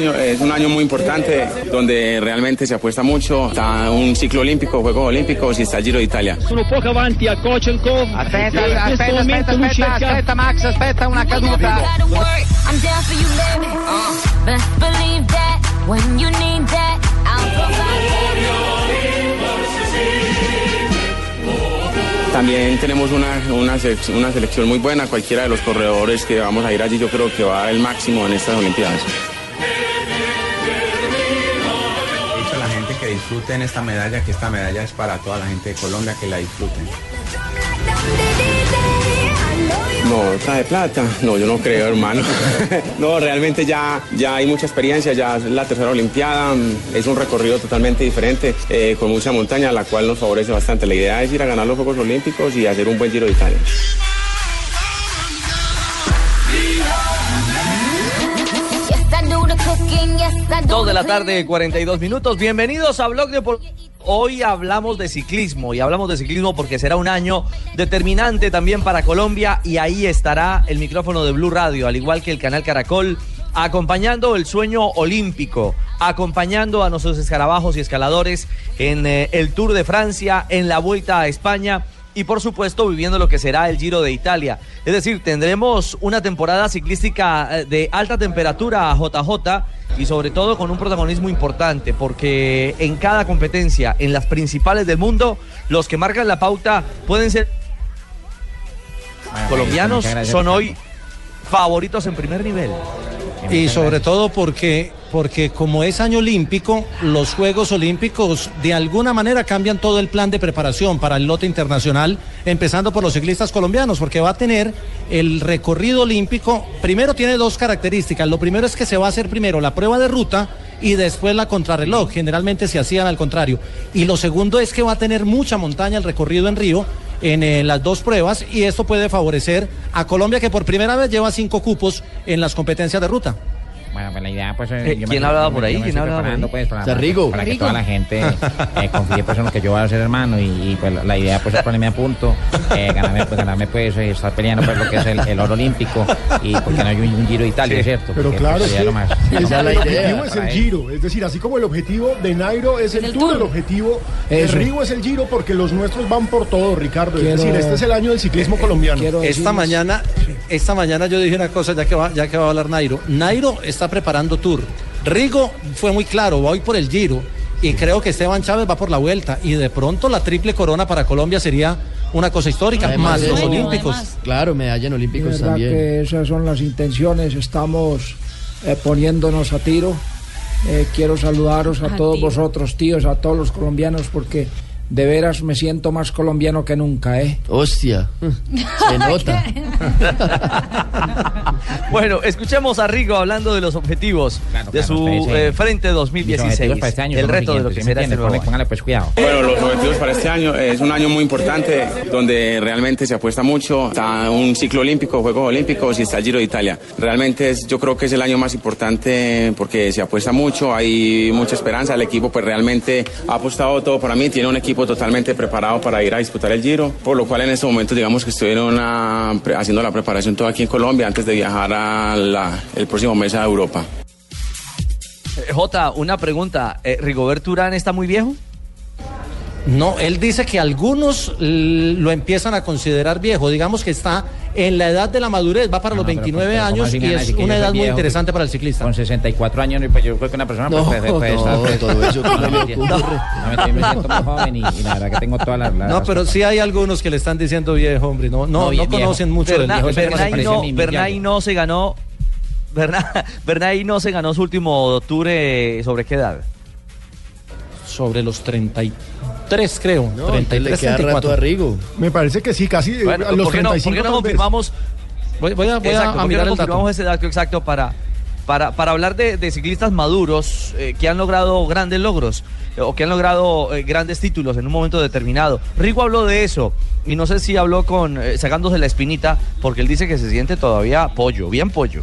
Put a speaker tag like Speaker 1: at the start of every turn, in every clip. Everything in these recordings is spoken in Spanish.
Speaker 1: Año es un año muy importante donde realmente se apuesta mucho. Está un ciclo olímpico, Juegos Olímpicos y está el Giro de Italia.
Speaker 2: Sono poco avanti a Kochenkov.
Speaker 3: Aspetta, aspetta, aspetta, aspetta, aspetta Max, aspetta una caduta.
Speaker 4: provide.
Speaker 1: También tenemos una, una, una selección muy buena. Cualquiera de los corredores que vamos a ir allí yo creo que va a dar el máximo en estas Olimpiadas.
Speaker 5: Disfruten esta medalla, que esta medalla es para toda la gente de Colombia, que la disfruten.
Speaker 1: No, está de plata. No, yo no creo, hermano. no, realmente ya, ya hay mucha experiencia, ya es la tercera Olimpiada, mm, es un recorrido totalmente diferente, eh, con mucha montaña, la cual nos favorece bastante. La idea es ir a ganar los Juegos Olímpicos y hacer un buen Giro de Italia.
Speaker 6: Dos de la tarde, 42 minutos. Bienvenidos a Blog Deportivo. Hoy hablamos de ciclismo y hablamos de ciclismo porque será un año determinante también para Colombia y ahí estará el micrófono de Blue Radio, al igual que el canal Caracol, acompañando el sueño olímpico, acompañando a nuestros escarabajos y escaladores en eh, el Tour de Francia, en la Vuelta a España y por supuesto viviendo lo que será el Giro de Italia. Es decir, tendremos una temporada ciclística eh, de alta temperatura a JJ y sobre todo con un protagonismo importante porque en cada competencia, en las principales del mundo, los que marcan la pauta pueden ser colombianos,
Speaker 3: gracias,
Speaker 6: son hoy favoritos en primer nivel.
Speaker 7: Y sobre todo porque, porque como es año olímpico, los Juegos Olímpicos de alguna manera cambian todo el plan de preparación para el lote internacional, empezando por los ciclistas colombianos, porque va a tener el recorrido olímpico, primero tiene dos características, lo primero es que se va a hacer primero la prueba de ruta y después la contrarreloj, generalmente se hacían al contrario, y lo segundo es que va a tener mucha montaña el recorrido en Río, en eh, las dos pruebas y esto puede favorecer a Colombia que por primera vez lleva cinco cupos en las competencias de ruta.
Speaker 3: Bueno, pues la idea, pues.
Speaker 6: Eh,
Speaker 3: yo me-
Speaker 6: ¿quién hablaba
Speaker 3: yo me-
Speaker 6: por ahí?
Speaker 3: yo me
Speaker 6: ¿Quién hablaba por ahí?
Speaker 3: pues, para,
Speaker 8: Sarrigo.
Speaker 3: para que toda la gente eh, confíe pues, en lo que yo voy a hacer, hermano. Y, y, pues la idea, pues, es ponerme a punto, eh, ganarme, pues, ganarme, pues, eh, estar peleando, pues, lo que es el, el oro olímpico. Y porque no hay un, un Giro de Italia, ¿cierto?
Speaker 8: Pero
Speaker 3: Porque,
Speaker 8: claro,
Speaker 3: pues,
Speaker 8: es
Speaker 3: sería
Speaker 8: que
Speaker 3: lo más-
Speaker 8: esa es la
Speaker 9: el objetivo es el
Speaker 3: Para
Speaker 9: giro, es decir, así como el objetivo de Nairo es el,
Speaker 10: el
Speaker 9: tour,
Speaker 10: Tour.
Speaker 9: el objetivo de. Rigo es el giro porque los nuestros van por todo, Ricardo.
Speaker 8: Quiero-
Speaker 9: es decir, este es el año del ciclismo colombiano.
Speaker 8: Quiero
Speaker 7: Esta mañana, esta mañana yo dije una cosa ya que va, ya que va a hablar Nairo. Nairo está preparando tour. Rigo fue muy claro, voy por el Giro y creo que Esteban Chávez va por la vuelta y de pronto la triple corona para Colombia sería una cosa histórica,
Speaker 8: Además
Speaker 7: más
Speaker 8: de
Speaker 7: los olímpicos.
Speaker 10: además.
Speaker 8: Claro, medalla en olímpicos
Speaker 10: verdad
Speaker 8: también.
Speaker 10: que esas son las intenciones, estamos eh, poniéndonos a tiro. Eh, quiero saludaros a, A todos tiro. vosotros, tíos, a todos los colombianos, porque de veras me siento más colombiano que nunca, ¿eh?
Speaker 8: Hostia, se nota.
Speaker 6: Bueno, escuchemos a Rigo hablando de los objetivos
Speaker 3: Claro,
Speaker 6: de
Speaker 3: claro,
Speaker 6: su
Speaker 3: ustedes, eh,
Speaker 6: eh, Frente
Speaker 3: Mis
Speaker 6: 2016.
Speaker 3: objetivos para este año
Speaker 6: el reto de lo que
Speaker 3: ¿sí me
Speaker 6: será este nuevo.
Speaker 3: Póngale, pues, cuidado.
Speaker 1: Bueno, los objetivos para este año es un año muy importante donde realmente se apuesta mucho. Está un ciclo olímpico, Juegos Olímpicos y está el Giro de Italia. Realmente es, yo creo que es el año más importante porque se apuesta mucho, hay mucha esperanza. El equipo pues realmente ha apostado todo para mí, tiene un equipo totalmente preparado para ir a disputar el Giro, por lo cual en este momento digamos que una- pre- haciendo la preparación todo aquí en Colombia antes de viajar a la- el próximo mes a Europa.
Speaker 6: Eh, Jota, una pregunta. Eh, ¿Rigobert Urán está muy viejo?
Speaker 7: No, él dice que algunos lo empiezan a considerar viejo. Digamos que está en la edad de la madurez, va para los
Speaker 3: No, pero,
Speaker 7: 29
Speaker 3: pero, ¿cómo
Speaker 7: años
Speaker 3: me
Speaker 7: y es una edad muy interesante para el ciclista.
Speaker 3: Con 64 años, pues yo creo que una persona
Speaker 7: No,
Speaker 3: puede, puede estar...
Speaker 7: no, todo eso, ¿cómo
Speaker 3: no, mentira, me siento muy joven y, y la verdad que tengo todas las... las-
Speaker 7: No, pero sí hay algunos que le están diciendo viejo, hombre. No, no, conocen mucho del viejo.
Speaker 6: Bernay no, Bernay no se ganó. Berna- Bernay no se ganó su último tour eh, sobre qué edad.
Speaker 7: Sobre los 33, creo.
Speaker 9: No,
Speaker 7: 33,
Speaker 9: le queda
Speaker 7: 34.
Speaker 9: rato a Rigo. Me parece que sí, casi eh,
Speaker 6: Bueno,
Speaker 9: a los
Speaker 6: ¿por qué no,
Speaker 9: 35
Speaker 6: por qué no confirmamos?
Speaker 7: Voy, voy a, voy
Speaker 6: Exacto,
Speaker 7: a
Speaker 6: ¿por qué
Speaker 7: mirar
Speaker 6: no
Speaker 7: el dato.
Speaker 6: confirmamos ese dato exacto para, para, para hablar de, de ciclistas maduros eh, que han logrado grandes logros eh, o que han logrado eh, grandes títulos en un momento determinado. Rigo habló de eso y no sé si habló con eh, sacándose la espinita porque él dice que se siente todavía pollo, bien pollo.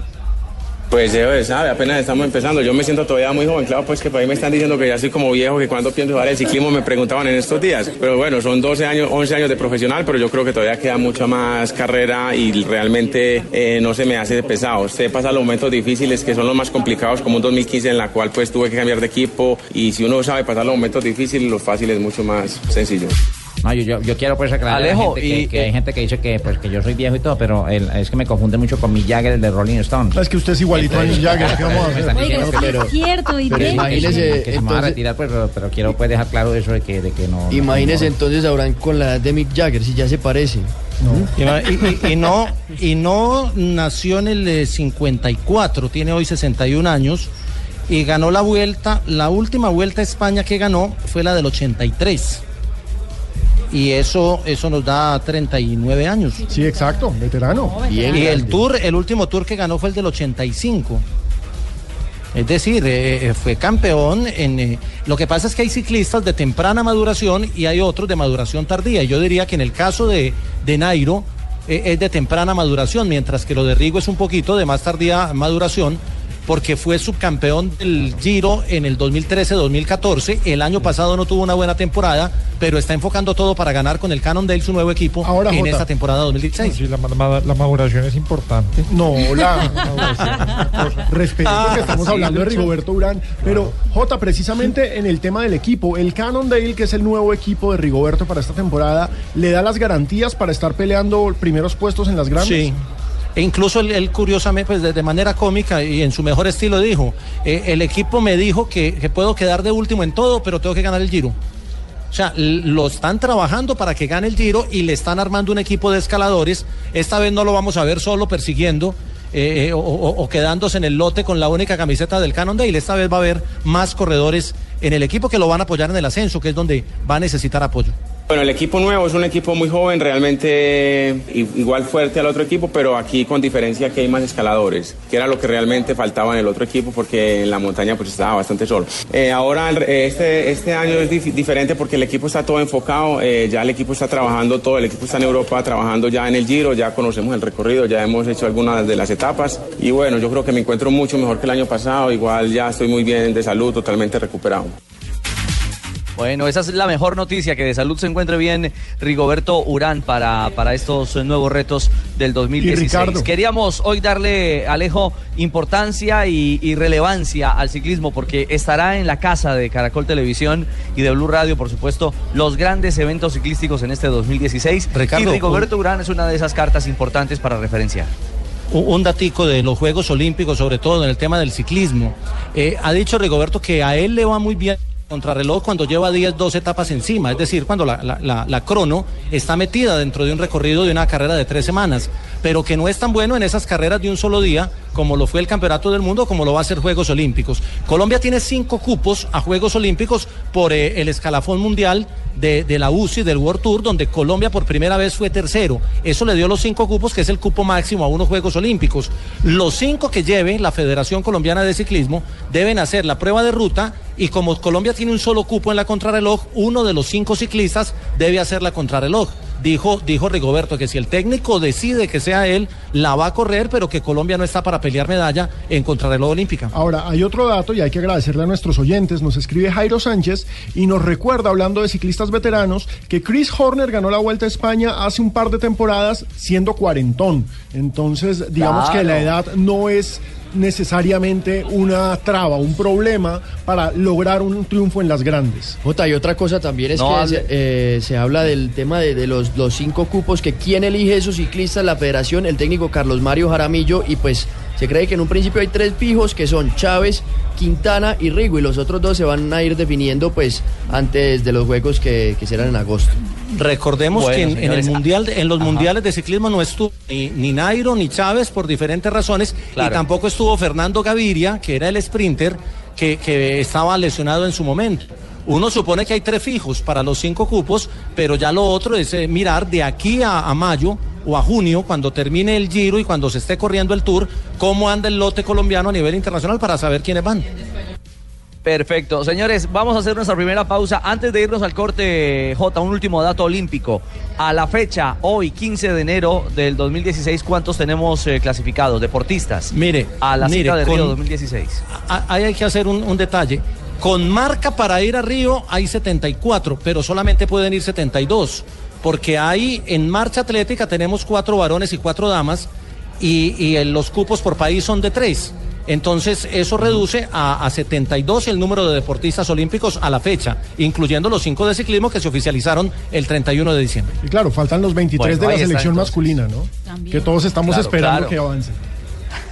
Speaker 1: Pues eh, sabe, apenas estamos empezando. Yo me siento todavía muy joven, claro, pues que por ahí me están diciendo que ya soy como viejo, que cuando pienso jugar el ciclismo me preguntaban en estos días. Pero bueno, son 12 años, 11 años de profesional, pero yo creo que todavía queda mucha más carrera y realmente eh, no se me hace pesado. Se pasa los momentos difíciles que son los más complicados, como un 2015 en la cual pues tuve que cambiar de equipo y si uno sabe pasar los momentos difíciles, los fáciles mucho más sencillo.
Speaker 3: No, yo, yo, yo quiero pues aclarar
Speaker 6: Alejo,
Speaker 3: a la gente que,
Speaker 6: y-
Speaker 3: que hay gente que dice que, pues, que yo soy viejo y todo, pero el- es que me confunde mucho con Mick Jagger, el de Rolling Stone.
Speaker 9: Es que usted es igualito a Mick Jagger, ¿qué vamos a hacer?
Speaker 3: están
Speaker 11: Oiga,
Speaker 3: diciendo
Speaker 11: sí
Speaker 3: que-
Speaker 11: es cierto, y
Speaker 8: pero imagínese,
Speaker 3: que se me va a
Speaker 8: entonces-
Speaker 3: retirar, pues, pero, pero quiero pues dejar claro eso de que, de que no... no-
Speaker 8: Imagínese
Speaker 3: no-
Speaker 8: entonces Abraham con la edad de Mick Jagger, si ya se parece.
Speaker 7: Y, y- y- y no, y no nació en el eh, 54, tiene hoy 61 años y ganó la vuelta, la última vuelta a España que ganó fue la del 83. Y eso, eso nos da 39 años.
Speaker 9: Sí, exacto, veterano.
Speaker 7: y el tour, el último tour que ganó fue el del 85. Es decir, eh, eh, fue campeón en... eh, lo que pasa es que hay ciclistas de temprana maduración y hay otros de maduración tardía. Yo diría que en el caso de, de Nairo eh, es de temprana maduración, mientras que lo de Rigo es un poquito de más tardía maduración, porque fue subcampeón del Giro en el 2013-2014. El año pasado no tuvo una buena temporada, pero está enfocando todo para ganar con el Cannondale, su nuevo equipo,
Speaker 9: Ahora,
Speaker 7: en
Speaker 9: Jota.
Speaker 7: esta temporada 2016.
Speaker 12: Sí, la, ma- ma- la maduración es importante.
Speaker 9: No, la respeto
Speaker 7: Ah,
Speaker 9: que estamos
Speaker 12: sí,
Speaker 9: hablando de. Rigoberto Urán, pero J, precisamente en el tema del equipo, el Cannondale, que es el nuevo equipo de Rigoberto para esta temporada, le da las garantías para estar peleando primeros puestos en las grandes.
Speaker 7: Sí. E incluso él, curiosamente, pues de, manera cómica y en su mejor estilo dijo, eh, el equipo me dijo que, puedo quedar de último en todo, pero tengo que ganar el Giro. O sea, lo están trabajando para que gane el Giro y le están armando un equipo de escaladores. Esta vez no lo vamos a ver solo persiguiendo eh, eh, o quedándose en el lote con la única camiseta del Cannondale. Esta vez va a haber más corredores en el equipo que lo van a apoyar en el ascenso, que es donde va a necesitar apoyo.
Speaker 1: Bueno, el equipo nuevo es un equipo muy joven, realmente igual fuerte al otro equipo, pero aquí con diferencia que hay más escaladores, que era lo que realmente faltaba en el otro equipo porque en la montaña pues estaba bastante solo. Eh, ahora este, este año es dif- diferente porque el equipo está todo enfocado, eh, ya el equipo está trabajando todo, el equipo está en Europa trabajando ya en el Giro, ya conocemos el recorrido, ya hemos hecho algunas de las etapas y bueno, yo creo que me encuentro mucho mejor que el año pasado, igual ya estoy muy bien de salud, totalmente recuperado.
Speaker 6: Bueno, esa es la mejor noticia, que de salud se encuentre bien Rigoberto Urán para, para estos nuevos retos del 2016.
Speaker 9: Ricardo.
Speaker 6: Queríamos hoy darle, Alejo, importancia y, y relevancia al ciclismo, porque estará en la casa de Caracol Televisión y de Blue Radio, por supuesto, los grandes eventos ciclísticos en este 2016.
Speaker 7: Ricardo,
Speaker 6: y Rigoberto Urán es una de esas cartas importantes para referenciar.
Speaker 7: un un datico de los Juegos Olímpicos, sobre todo en el tema del ciclismo. Eh, ha dicho Rigoberto que a él le va muy bien contrarreloj cuando lleva 10, 12 etapas encima, es decir, cuando la, la- la- crono está metida dentro de un recorrido de una carrera de tres semanas, pero que no es tan bueno en esas carreras de un solo día como lo fue el Campeonato del Mundo, como lo va a ser Juegos Olímpicos. Colombia tiene cinco cupos a Juegos Olímpicos por eh, el escalafón mundial de, de la UCI, del World Tour, donde Colombia por primera vez fue tercero. Eso le dio los cinco cupos, que es el cupo máximo a unos Juegos Olímpicos. Los cinco que lleve la Federación Colombiana de Ciclismo deben hacer la prueba de ruta y como Colombia tiene un solo cupo en la contrarreloj, uno de los cinco ciclistas debe hacer la contrarreloj. Dijo, dijo Rigoberto que si el técnico decide que sea él, la va a correr, pero que Colombia no está para pelear medalla en contrarreloj olímpica.
Speaker 9: Ahora, hay otro dato y hay que agradecerle a nuestros oyentes. Nos escribe Jairo Sánchez y nos recuerda, hablando de ciclistas veteranos, que Chris Horner ganó la Vuelta a España hace un par de temporadas siendo cuarentón. Entonces, digamos
Speaker 13: Claro.
Speaker 9: que la edad no es necesariamente una traba, un problema para lograr un triunfo en las grandes.
Speaker 8: Jota, y otra cosa también es
Speaker 9: No
Speaker 8: que se, eh, se habla del tema de, de los, los cinco cupos, que quién elige esos ciclistas, la federación, el técnico Carlos Mario Jaramillo, y pues se cree que en un principio hay tres fijos, que son Chávez, Quintana y Rigo, y los otros dos se van a ir definiendo pues antes de los juegos que, que serán en agosto.
Speaker 7: Recordemos
Speaker 8: Bueno,
Speaker 7: que en, en el mundial, en los
Speaker 8: ajá.
Speaker 7: mundiales de ciclismo no estuvo ni, ni Nairo ni Chávez por diferentes razones
Speaker 6: Claro.
Speaker 7: y tampoco estuvo Fernando Gaviria, que era el sprinter que, que estaba lesionado en su momento. Uno supone que hay tres fijos para los cinco cupos, pero ya lo otro es eh, mirar de aquí a, a mayo o a junio, cuando termine el giro y cuando se esté corriendo el tour, cómo anda el lote colombiano a nivel internacional para saber quiénes van.
Speaker 6: Perfecto. Señores, vamos a hacer nuestra primera pausa. Antes de irnos al corte, J, un último dato olímpico. A la fecha, hoy, 15 de enero del 2016, ¿cuántos tenemos eh, clasificados? Deportistas.
Speaker 7: Mire,
Speaker 6: A la
Speaker 7: mire,
Speaker 6: cita de
Speaker 7: con-
Speaker 6: Río 2016.
Speaker 7: a- ahí hay que hacer un, un detalle. Con marca para ir a Río hay 74, pero solamente pueden ir 72, porque ahí en marcha atlética tenemos cuatro varones y cuatro damas, y, y en los cupos por país son de tres. Entonces eso reduce a, a 72 el número de deportistas olímpicos a la fecha, incluyendo los cinco de ciclismo que se oficializaron el 31 de diciembre.
Speaker 9: Y claro, faltan los 23
Speaker 7: Bueno,
Speaker 9: de la
Speaker 7: está,
Speaker 9: selección masculina, ¿no? Que todos estamos
Speaker 6: Claro,
Speaker 9: esperando
Speaker 6: claro.
Speaker 9: que avance.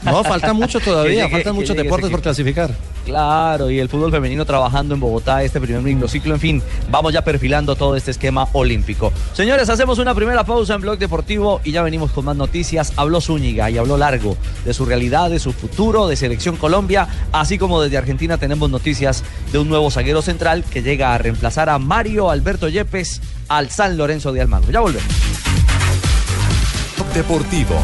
Speaker 7: No, falta mucho todavía,
Speaker 6: llegue-
Speaker 7: faltan muchos deportes por clasificar.
Speaker 6: Claro, y el fútbol femenino trabajando en Bogotá este primer microciclo. En fin, vamos ya perfilando todo este esquema olímpico. Señores, hacemos una primera pausa en Blog Deportivo y ya venimos con más noticias. Habló Zúñiga y habló largo de su realidad, de su futuro, de Selección Colombia, así como desde Argentina tenemos noticias de un nuevo zaguero central que llega a reemplazar a Mario Alberto Yepes al San Lorenzo de Almagro. Ya volvemos.
Speaker 14: Deportivo.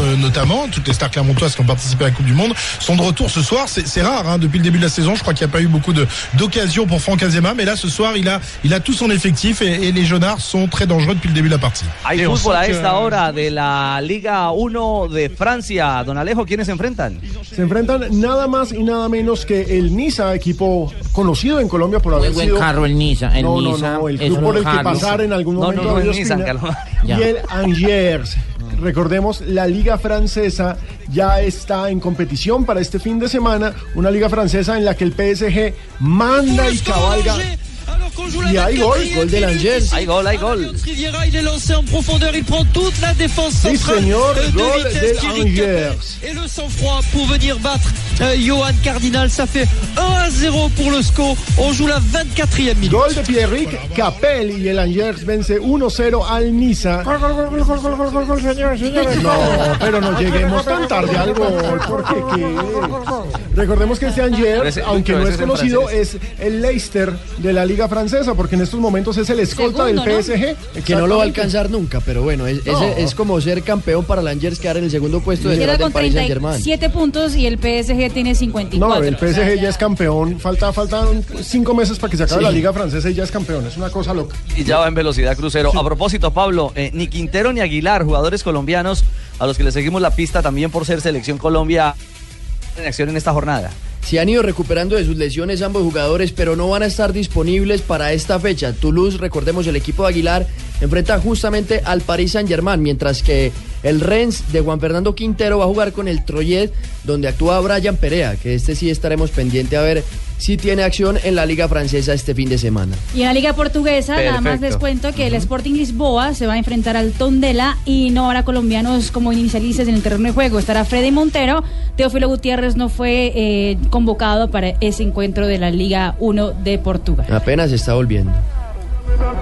Speaker 11: Euh, notamment toutes les stars clermontoises qui ont participé à la Coupe du Monde, sont de retour ce soir. C'est rare hein, depuis le début de la saison. Je crois qu'il n'y a pas eu beaucoup d'occasions pour Franck Azema, mais là ce soir il a, il a tout son effectif et, et les Jaunards sont très dangereux depuis le début de la partie.
Speaker 6: Hay fútbol a esta hora de la Liga 1 de Francia. Don Alejo, ¿quiénes se enfrentan?
Speaker 9: Se enfrentan nada más y nada menos que el Niza, equipo conocido en Colombia por
Speaker 3: Muy
Speaker 9: haber
Speaker 3: buen
Speaker 9: sido...
Speaker 3: carro el Niza, el
Speaker 9: no, no,
Speaker 3: Niza
Speaker 9: no, el club
Speaker 3: un
Speaker 9: por el que pasar en algún
Speaker 6: No,
Speaker 9: momento
Speaker 6: no, no,
Speaker 9: a
Speaker 6: el.
Speaker 3: Ya.
Speaker 9: Y el Angers. Recordemos, la liga francesa ya está en competición para este fin de semana, una liga francesa en la que el PSG manda y cabalga. Y hay gol, gol del Angers.
Speaker 6: Hay gol, hay gol.
Speaker 13: Riviera, il est lancé en profondeur, il prend toute la défense
Speaker 9: Sí, señor,
Speaker 13: euh, de
Speaker 9: gol
Speaker 13: vitesse
Speaker 9: del
Speaker 13: d'Eric Capel.
Speaker 9: Angers.
Speaker 13: Et le sang-froid pour venir battre euh, Johan Cardinal, ça fait 1 à 0 pour le score. On joue la 24e minute.
Speaker 9: Gol de Pierrick Capel y el Angers vence 1-0 al Niza.
Speaker 10: Gol, gol, gol, gol, gol, gol, gol, gol, señores, señores.
Speaker 9: No, pero no lleguemos tan tarde al gol, porque qué. Recordemos que este Angers, aunque no es conocido, es el Leicester de la liga francesa, porque en estos momentos es el escolta
Speaker 8: Segundo,
Speaker 9: del
Speaker 8: ¿no?
Speaker 9: PSG.
Speaker 8: Que no lo va a alcanzar nunca, pero bueno, es,
Speaker 9: No.
Speaker 8: es, es como ser campeón para el Angers quedar en el segundo puesto detrás del Paris Saint Germain.
Speaker 15: 37 puntos y el PSG tiene 54.
Speaker 9: No, el PSG ya es campeón. Falta, faltan cinco meses para que se acabe
Speaker 6: Sí.
Speaker 9: la liga francesa y ya es campeón. Es una cosa loca.
Speaker 6: Y ya va en velocidad crucero. A propósito, Pablo, eh, ni Quintero ni Aguilar, jugadores colombianos a los que le seguimos la pista también por ser selección Colombia en acción en esta jornada.
Speaker 8: Se han ido recuperando de sus lesiones ambos jugadores, pero no van a estar disponibles para esta fecha. Toulouse, recordemos, el equipo de Aguilar enfrenta justamente al Paris Saint-Germain, mientras que el Rennes de Juan Fernando Quintero va a jugar con el Troyes, donde actúa Brian Perea, que este sí estaremos pendiente a ver si tiene acción en la Liga Francesa este fin de semana.
Speaker 15: Y en la Liga Portuguesa, nada más les cuento que el Sporting Lisboa se va a enfrentar al Tondela y no habrá colombianos como inicialistas en el terreno de juego. Estará Freddy Montero. Teófilo Gutiérrez no fue eh, convocado para ese encuentro de la Liga 1 de Portugal.
Speaker 8: Apenas está volviendo.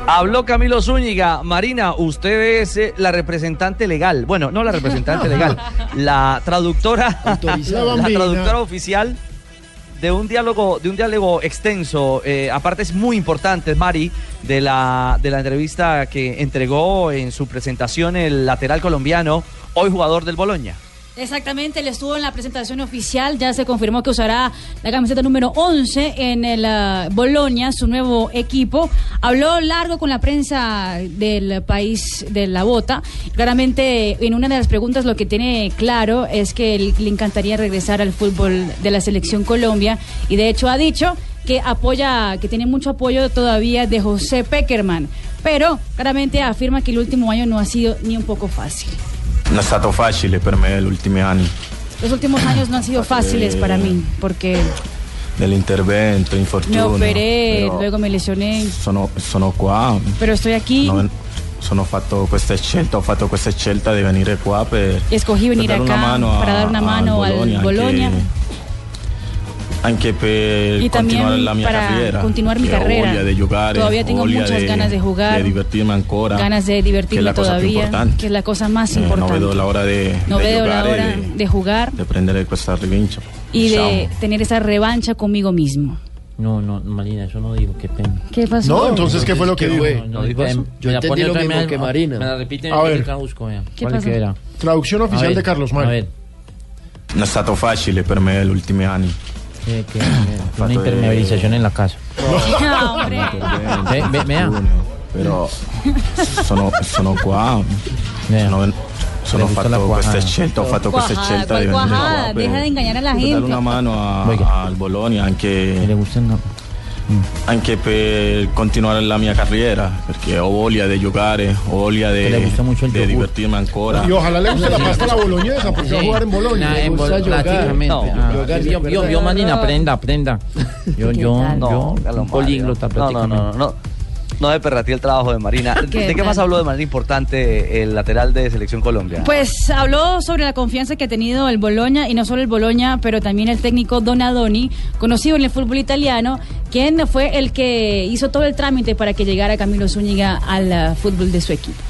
Speaker 6: Habló Camilo Zúñiga. Marina, usted es eh, la representante legal. Bueno, no la representante legal, la traductora, la traductora oficial de un diálogo, de un diálogo extenso. Eh, aparte es muy importante, Mari, de la, de la entrevista que entregó en su presentación el lateral colombiano, hoy jugador del Boloña.
Speaker 15: Exactamente, él estuvo en la presentación oficial, ya se confirmó que usará la camiseta número 11 en el ah, Bolonia, su nuevo equipo. Habló largo con la prensa del país de la bota. Claramente, en una de las preguntas lo que tiene claro es que le encantaría regresar al fútbol de la selección Colombia y de hecho ha dicho que apoya, que tiene mucho apoyo todavía de José Peckerman, pero claramente afirma que el último año no ha sido ni un poco fácil.
Speaker 16: Non è stato facile per me gli ultimi anni.
Speaker 15: los últimos años no han sido fáciles para mí, porque
Speaker 16: dell'intervento,
Speaker 15: me
Speaker 16: infortunio.
Speaker 15: operé,
Speaker 16: però
Speaker 15: luego me lesioné,
Speaker 16: sono, sono qua.
Speaker 15: pero estoy aquí.
Speaker 16: Non- sono fatto questa scelta, ho fatto questa scelta di venire qua per,
Speaker 15: Escogí venir
Speaker 16: per dare una
Speaker 15: acá
Speaker 16: mano a-
Speaker 15: para dar una mano al
Speaker 16: Bologna,
Speaker 15: Bologna
Speaker 16: Anche per
Speaker 15: y también
Speaker 16: la mia
Speaker 15: para
Speaker 16: carriera.
Speaker 15: continuar mi carrera.
Speaker 16: di giocare,
Speaker 15: Todavía tengo muchas
Speaker 16: de-
Speaker 15: ganas de jugar,
Speaker 16: de divertirme ancora.
Speaker 15: ganas de divertirme
Speaker 16: la più
Speaker 15: todavía, que es la cosa más
Speaker 16: Eh,
Speaker 15: importante.
Speaker 16: vedo l'ora di
Speaker 15: No
Speaker 16: di
Speaker 15: veo la hora
Speaker 16: e
Speaker 15: de jugar
Speaker 16: di prendere questa rivincia.
Speaker 15: y
Speaker 16: Diciamo.
Speaker 15: de tener esa revancha conmigo mismo.
Speaker 3: No, no, Marina, eso no digo, qué pena.
Speaker 15: ¿Qué pasó?
Speaker 9: No, entonces, ¿qué fue lo que dijo?
Speaker 3: No, no,
Speaker 9: ¿Qué
Speaker 3: eh,
Speaker 9: pasó?
Speaker 3: me
Speaker 9: Yo
Speaker 3: la
Speaker 9: entendí lo mismo que Marina.
Speaker 3: Me la repite
Speaker 9: A ver.
Speaker 3: yo vea.
Speaker 15: ¿Qué
Speaker 3: ¿Cuál es
Speaker 15: pasó?
Speaker 3: que era?
Speaker 9: Traducción
Speaker 3: A
Speaker 9: oficial
Speaker 3: ver,
Speaker 9: de Carlos
Speaker 3: A
Speaker 9: Mario.
Speaker 3: ver,
Speaker 16: Non è stato facile per me gli ultimi anni.
Speaker 3: Que, que- una
Speaker 16: de-
Speaker 3: impermeabilización en la casa.
Speaker 15: No, hombre.
Speaker 3: Ve- ve- vea.
Speaker 16: Però sono, qua per,
Speaker 15: Deja de engañar a la
Speaker 16: per dare
Speaker 15: gente.
Speaker 16: una mano a- al Bologna anche,
Speaker 3: Le gusta no.
Speaker 16: Anche per continuare la mia carriera perché ho voglia di giocare, ho voglia di, di
Speaker 3: yogur.
Speaker 16: divertirmi ancora.
Speaker 9: Y ojalá le guste la pasta a la boloñesa, porque va a jugar en Boloña.
Speaker 3: Nah, en Bol- prácticamente.
Speaker 9: No,
Speaker 3: Ah, yo,
Speaker 9: sin
Speaker 3: yo,
Speaker 9: perder.
Speaker 3: yo, Marina, aprenda, aprenda. Yo, yo,
Speaker 6: No,
Speaker 3: yo, políglota
Speaker 6: Mario. No, no,
Speaker 3: prácticamente.
Speaker 6: no, no. No de perratí el trabajo de Marina.
Speaker 15: ¿Qué
Speaker 6: ¿De qué más habló de manera importante el lateral de Selección Colombia?
Speaker 15: Pues habló sobre la confianza que ha tenido el Boloña y no solo el Boloña, pero también el técnico Donadoni, conocido en el fútbol italiano, quien fue el que hizo todo el trámite para que llegara Camilo Zúñiga al uh, fútbol de su equipo.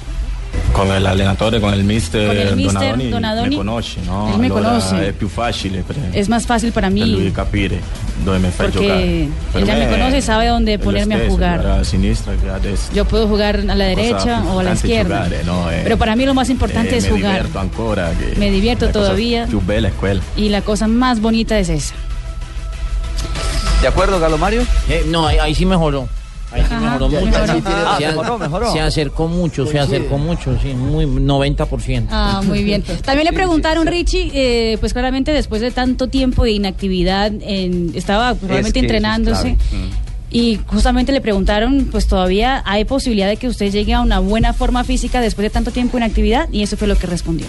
Speaker 16: Con l'allenatore, con il mister,
Speaker 15: Con il mister
Speaker 16: Donadoni,
Speaker 15: Donadoni,
Speaker 16: mi conosci, no?
Speaker 15: él me
Speaker 16: allora
Speaker 15: conoce.
Speaker 16: è più facile per,
Speaker 15: Es más fácil para
Speaker 16: per lui
Speaker 15: mí
Speaker 16: capire dove mi fai
Speaker 15: porque él ya me
Speaker 16: me
Speaker 15: conoce y sabe dónde ponerme a
Speaker 16: stesso,
Speaker 15: jugar.
Speaker 16: a sinistra che a destra.
Speaker 15: Yo puedo jugar a la derecha o a la izquierda.
Speaker 16: giocare, no? Eh,
Speaker 15: Pero para mí lo más importante
Speaker 16: eh,
Speaker 15: es
Speaker 16: me
Speaker 15: jugar.
Speaker 16: divierto ancora.
Speaker 15: Me divierto todavía.
Speaker 16: più bella quella.
Speaker 15: Y la cosa más bonita es esa.
Speaker 6: ¿De acuerdo, Carlos Mario?
Speaker 3: Eh, no, ahí, ahí sí mejoró. Ahí sí mejoró mucho.
Speaker 15: sí
Speaker 6: Ah,
Speaker 3: se,
Speaker 6: mejoró, mejoró.
Speaker 3: se acercó mucho, se acercó mucho, sí, muy 90%.
Speaker 15: Ah, muy bien. También le preguntaron, Richie, eh, pues claramente después de tanto tiempo de inactividad, en- estaba
Speaker 6: Es que es
Speaker 15: entrenándose.
Speaker 6: Mm.
Speaker 15: Y justamente le preguntaron, pues todavía hay posibilidad de que usted llegue a una buena forma física después de tanto tiempo de inactividad, y eso fue lo que respondió.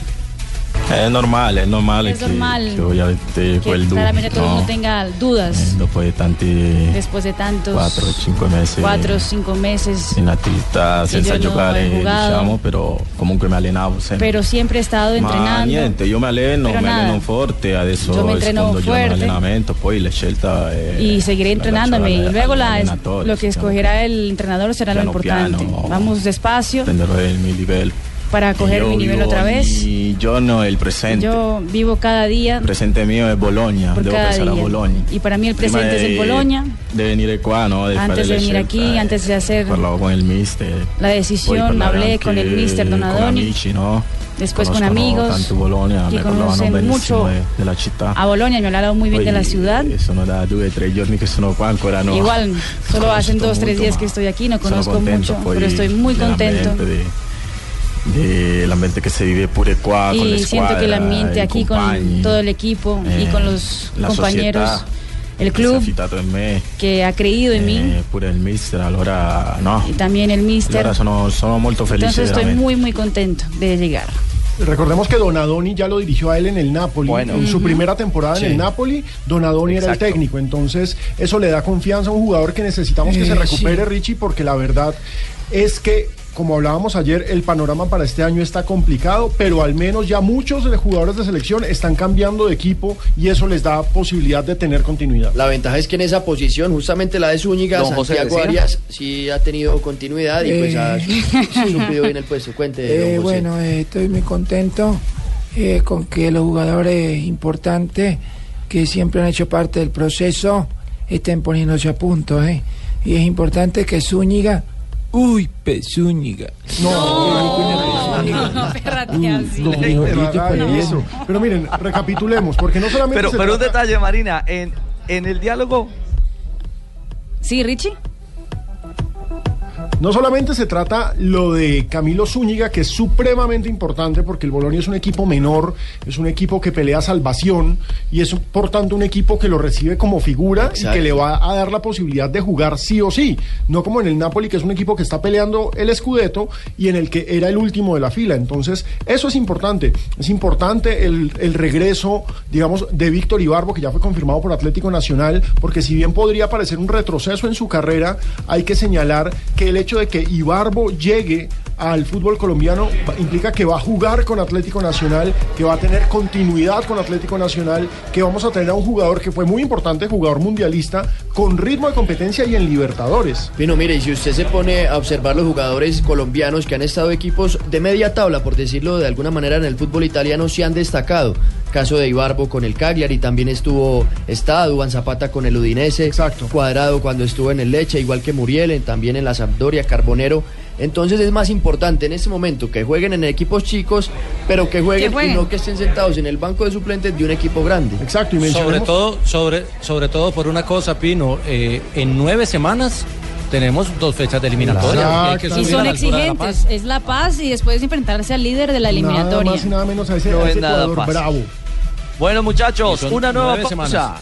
Speaker 16: È normale, è normale
Speaker 15: Es
Speaker 16: che,
Speaker 15: normal
Speaker 16: che ovviamente
Speaker 15: Que
Speaker 16: quel dubbio.
Speaker 15: claramente todo el
Speaker 16: no?
Speaker 15: mundo tenga dudas
Speaker 16: Eh, dopo di tanti
Speaker 15: después de tantos
Speaker 16: 4-5 mesi
Speaker 15: cuatro o cinco meses,
Speaker 16: in attività
Speaker 15: che
Speaker 16: senza
Speaker 15: ho
Speaker 16: giocare, diciamo, però comunque mi allenavo sempre.
Speaker 15: pero siempre he estado
Speaker 16: Ma
Speaker 15: entrenando.
Speaker 16: niente, io mi alleno, mi alleno forte, adesso
Speaker 15: Yo me entreno fuerte.
Speaker 16: allenamento, poi la scelta è
Speaker 15: y seguiré entrenándome y luego la, lo que escogerá el entrenador será lo importante.
Speaker 16: piano.
Speaker 15: Vamos despacio
Speaker 16: prenderò il mio livello.
Speaker 15: Para coger mi nivel otra vez.
Speaker 16: ogni giorno è il presente.
Speaker 15: Yo vivo cada día
Speaker 16: Il presente è Bologna,
Speaker 15: por
Speaker 16: devo
Speaker 15: cada
Speaker 16: pensare a
Speaker 15: día.
Speaker 16: Bologna.
Speaker 15: Y para mí el presente es el
Speaker 16: di-
Speaker 15: Bologna.
Speaker 16: di venire qua, no? Di
Speaker 15: Antes de venir aquí,
Speaker 16: eh,
Speaker 15: antes de hacer
Speaker 16: con il mister.
Speaker 15: la decisión, hablé con el mister
Speaker 16: Con
Speaker 15: Donadoni,
Speaker 16: no?
Speaker 15: después con
Speaker 16: Conoscono
Speaker 15: amigos
Speaker 16: tanto Bologna,
Speaker 15: que conocen mucho
Speaker 16: de- della città.
Speaker 15: a Bolonia y me hablaron muy bien de la ciudad.
Speaker 16: Sono da due tre giorni che sono qua, ancora no.
Speaker 15: Igual, solo hacen dos, tres días que estoy aquí, no conozco mucho,
Speaker 16: poi
Speaker 15: pero estoy muy contento.
Speaker 16: Dell'ambiente, de- dell'ambiente che si vive pure qua con le
Speaker 15: Y siento que el ambiente
Speaker 16: i
Speaker 15: aquí con todo el equipo y
Speaker 16: eh,
Speaker 15: con los
Speaker 16: la
Speaker 15: compañeros,
Speaker 16: società
Speaker 15: el club
Speaker 16: me,
Speaker 15: que ha creído en mí
Speaker 16: eh, pure il mister, allora no.
Speaker 15: y también el mister.
Speaker 16: Allora sono, sono molto felice
Speaker 15: Entonces estoy muy, muy contento de llegar.
Speaker 9: Recordemos que Donadoni ya lo dirigió a él en el Napoli.
Speaker 6: Bueno.
Speaker 9: En su
Speaker 6: Ujú.
Speaker 9: primera temporada
Speaker 6: Sí.
Speaker 9: en el Napoli, Donadoni era el
Speaker 6: Exacto.
Speaker 9: técnico. Entonces, eso le da confianza a un jugador que necesitamos que se
Speaker 10: Eh,
Speaker 9: recupere,
Speaker 10: sí.
Speaker 9: Richie, porque la verdad es que, como hablábamos ayer, el panorama para este año está complicado, pero al menos ya muchos de los jugadores de selección están cambiando de equipo y eso les da posibilidad de tener continuidad.
Speaker 8: La ventaja es que en esa posición, justamente la de Zúñiga,
Speaker 6: Don José
Speaker 8: Santiago. Arias sí ha tenido continuidad y pues ha suplido bien el puesto. Cuente, don
Speaker 10: Eh,
Speaker 8: José.
Speaker 10: bueno, eh, estoy muy contento eh, con que los jugadores importantes que siempre han hecho parte del proceso estén poniéndose a punto. eh. Y es importante que Zúñiga... Uy, Zúñiga.
Speaker 15: No, así.
Speaker 9: No, pero miren, recapitulemos, porque no solamente
Speaker 6: Pero,
Speaker 9: se
Speaker 6: pero un detalle, Marina, en, en el diálogo
Speaker 15: Sí, Richie.
Speaker 9: No solamente se trata lo de Camilo Zúñiga, que es supremamente importante porque el Bolonia es un equipo menor, es un equipo que pelea salvación y es por tanto un equipo que lo recibe como figura y que le va a dar la posibilidad de jugar sí o sí. No como en el Napoli, que es un equipo que está peleando el Scudetto y en el que era el último de la fila. Entonces, eso es importante. Es importante el, el regreso, digamos, de Víctor Ibarbo, que ya fue confirmado por Atlético Nacional, porque si bien podría parecer un retroceso en su carrera, hay que señalar que el hecho de que Ibarbo llegue al fútbol colombiano implica que va a jugar con Atlético Nacional, que va a tener continuidad con Atlético Nacional, que vamos a tener a un jugador que fue muy importante, jugador mundialista, con ritmo de competencia y en Libertadores.
Speaker 8: Pino, mire, y si usted se pone a observar los jugadores colombianos que han estado equipos de media tabla, por decirlo de alguna manera, en el fútbol italiano, se han destacado. Caso de Ibarbo con el Cagliari, también estuvo, está Duban Zapata con el Udinese. Exacto. Cuadrado cuando estuvo en el Leche, igual que Muriel, también en la Sampdoria, Carbonero. Entonces es más importante en este momento que jueguen en equipos chicos, pero que jueguen,
Speaker 7: Que jueguen.
Speaker 8: y no que estén sentados en el banco de suplentes de un equipo grande.
Speaker 9: Exacto,
Speaker 7: Sobre todo, sobre, sobre todo por una cosa, Pino, eh, en nueve semanas tenemos dos fechas de eliminatoria. y
Speaker 15: Y son
Speaker 7: la
Speaker 15: exigentes. Es La Paz y después enfrentarse al líder de la eliminatoria.
Speaker 9: Nada más y nada menos a ese,
Speaker 6: No
Speaker 9: a
Speaker 6: es nada
Speaker 9: bravo.
Speaker 6: Bueno, muchachos,
Speaker 7: Y
Speaker 6: una nueva pausa.
Speaker 7: semanas.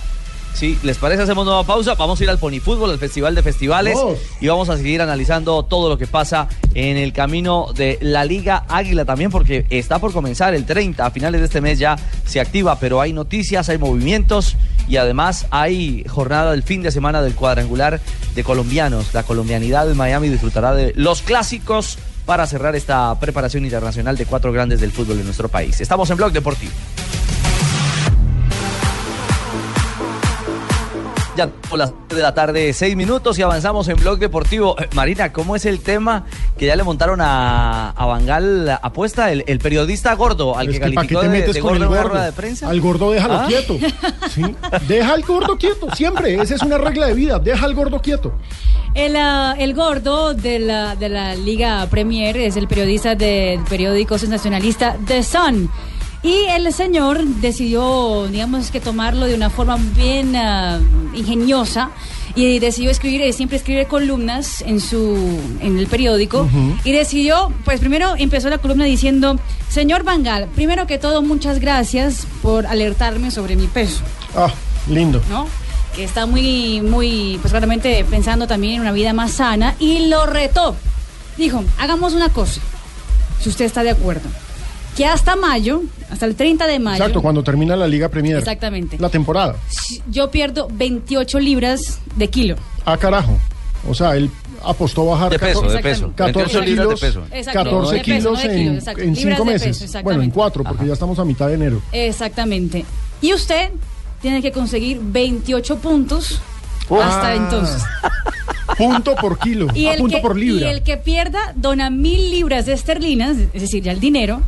Speaker 6: Sí, ¿les parece? Hacemos nueva pausa. Vamos a ir al Ponifútbol, al Festival de Festivales. Y vamos a seguir analizando todo lo que pasa en el camino de la Liga Águila también, porque está por comenzar el 30. A finales de este mes ya se activa, pero hay noticias, hay movimientos y además hay jornada del fin de semana del cuadrangular de colombianos. La colombianidad de Miami disfrutará de los clásicos para cerrar esta preparación internacional de cuatro grandes del fútbol de nuestro país. Estamos en Blog Deportivo. Ya por las de la tarde, seis minutos y avanzamos en Blog Deportivo. Eh, Marina, ¿cómo es el tema que ya le montaron a, a Bangal apuesta? El, el periodista gordo, al
Speaker 9: Es
Speaker 6: que
Speaker 9: que ¿para qué
Speaker 6: calificó
Speaker 9: te
Speaker 6: de,
Speaker 9: metes
Speaker 6: de
Speaker 9: con
Speaker 6: gordo
Speaker 9: el gordo?
Speaker 6: rueda de prensa.
Speaker 9: Al gordo déjalo
Speaker 6: ¿Ah?
Speaker 9: quieto. Sí. Deja al gordo quieto, siempre. Esa es una regla de vida. Deja al gordo quieto.
Speaker 15: El, ah, el gordo de la, de la Liga Premier es el periodista del periódico sensacionalista The Sun. Y el señor decidió, digamos que tomarlo de una forma bien ah, ingeniosa y decidió escribir, eh, siempre escribe columnas en su en el periódico y decidió, pues primero empezó la columna diciendo, señor Bangal, primero que todo muchas gracias por alertarme sobre mi peso.
Speaker 9: Ah, lindo.
Speaker 15: ¿no? Que está muy, muy, pues claramente pensando también en una vida más sana y lo retó. Dijo, hagamos una cosa, si usted está de acuerdo, que hasta mayo, hasta el 30 de mayo,
Speaker 9: Exacto, cuando termina la Liga Premier.
Speaker 15: Exactamente.
Speaker 9: La temporada.
Speaker 15: yo pierdo 28 libras de kilo.
Speaker 9: Ah, carajo. O sea, él apostó bajar
Speaker 6: De peso,
Speaker 9: 14
Speaker 6: de peso.
Speaker 9: 14
Speaker 6: 28 libras de
Speaker 9: kilos,
Speaker 6: peso.
Speaker 15: Exacto,
Speaker 9: 14
Speaker 15: de peso, no
Speaker 9: kilos
Speaker 15: de
Speaker 9: en,
Speaker 15: exacto.
Speaker 9: en
Speaker 15: Libras
Speaker 9: cinco
Speaker 15: de peso,
Speaker 9: meses.
Speaker 15: exactamente.
Speaker 9: bueno, en cuatro, porque ya estamos a mitad de enero.
Speaker 15: Exactamente. Y usted tiene que conseguir 28 puntos hasta
Speaker 9: Ah.
Speaker 15: entonces.
Speaker 9: Punto por kilo,
Speaker 15: Y
Speaker 9: a
Speaker 15: el,
Speaker 9: punto
Speaker 15: que,
Speaker 9: por
Speaker 15: y
Speaker 9: libra.
Speaker 15: el que pierda dona mil libras de esterlinas, es decir, ya el dinero,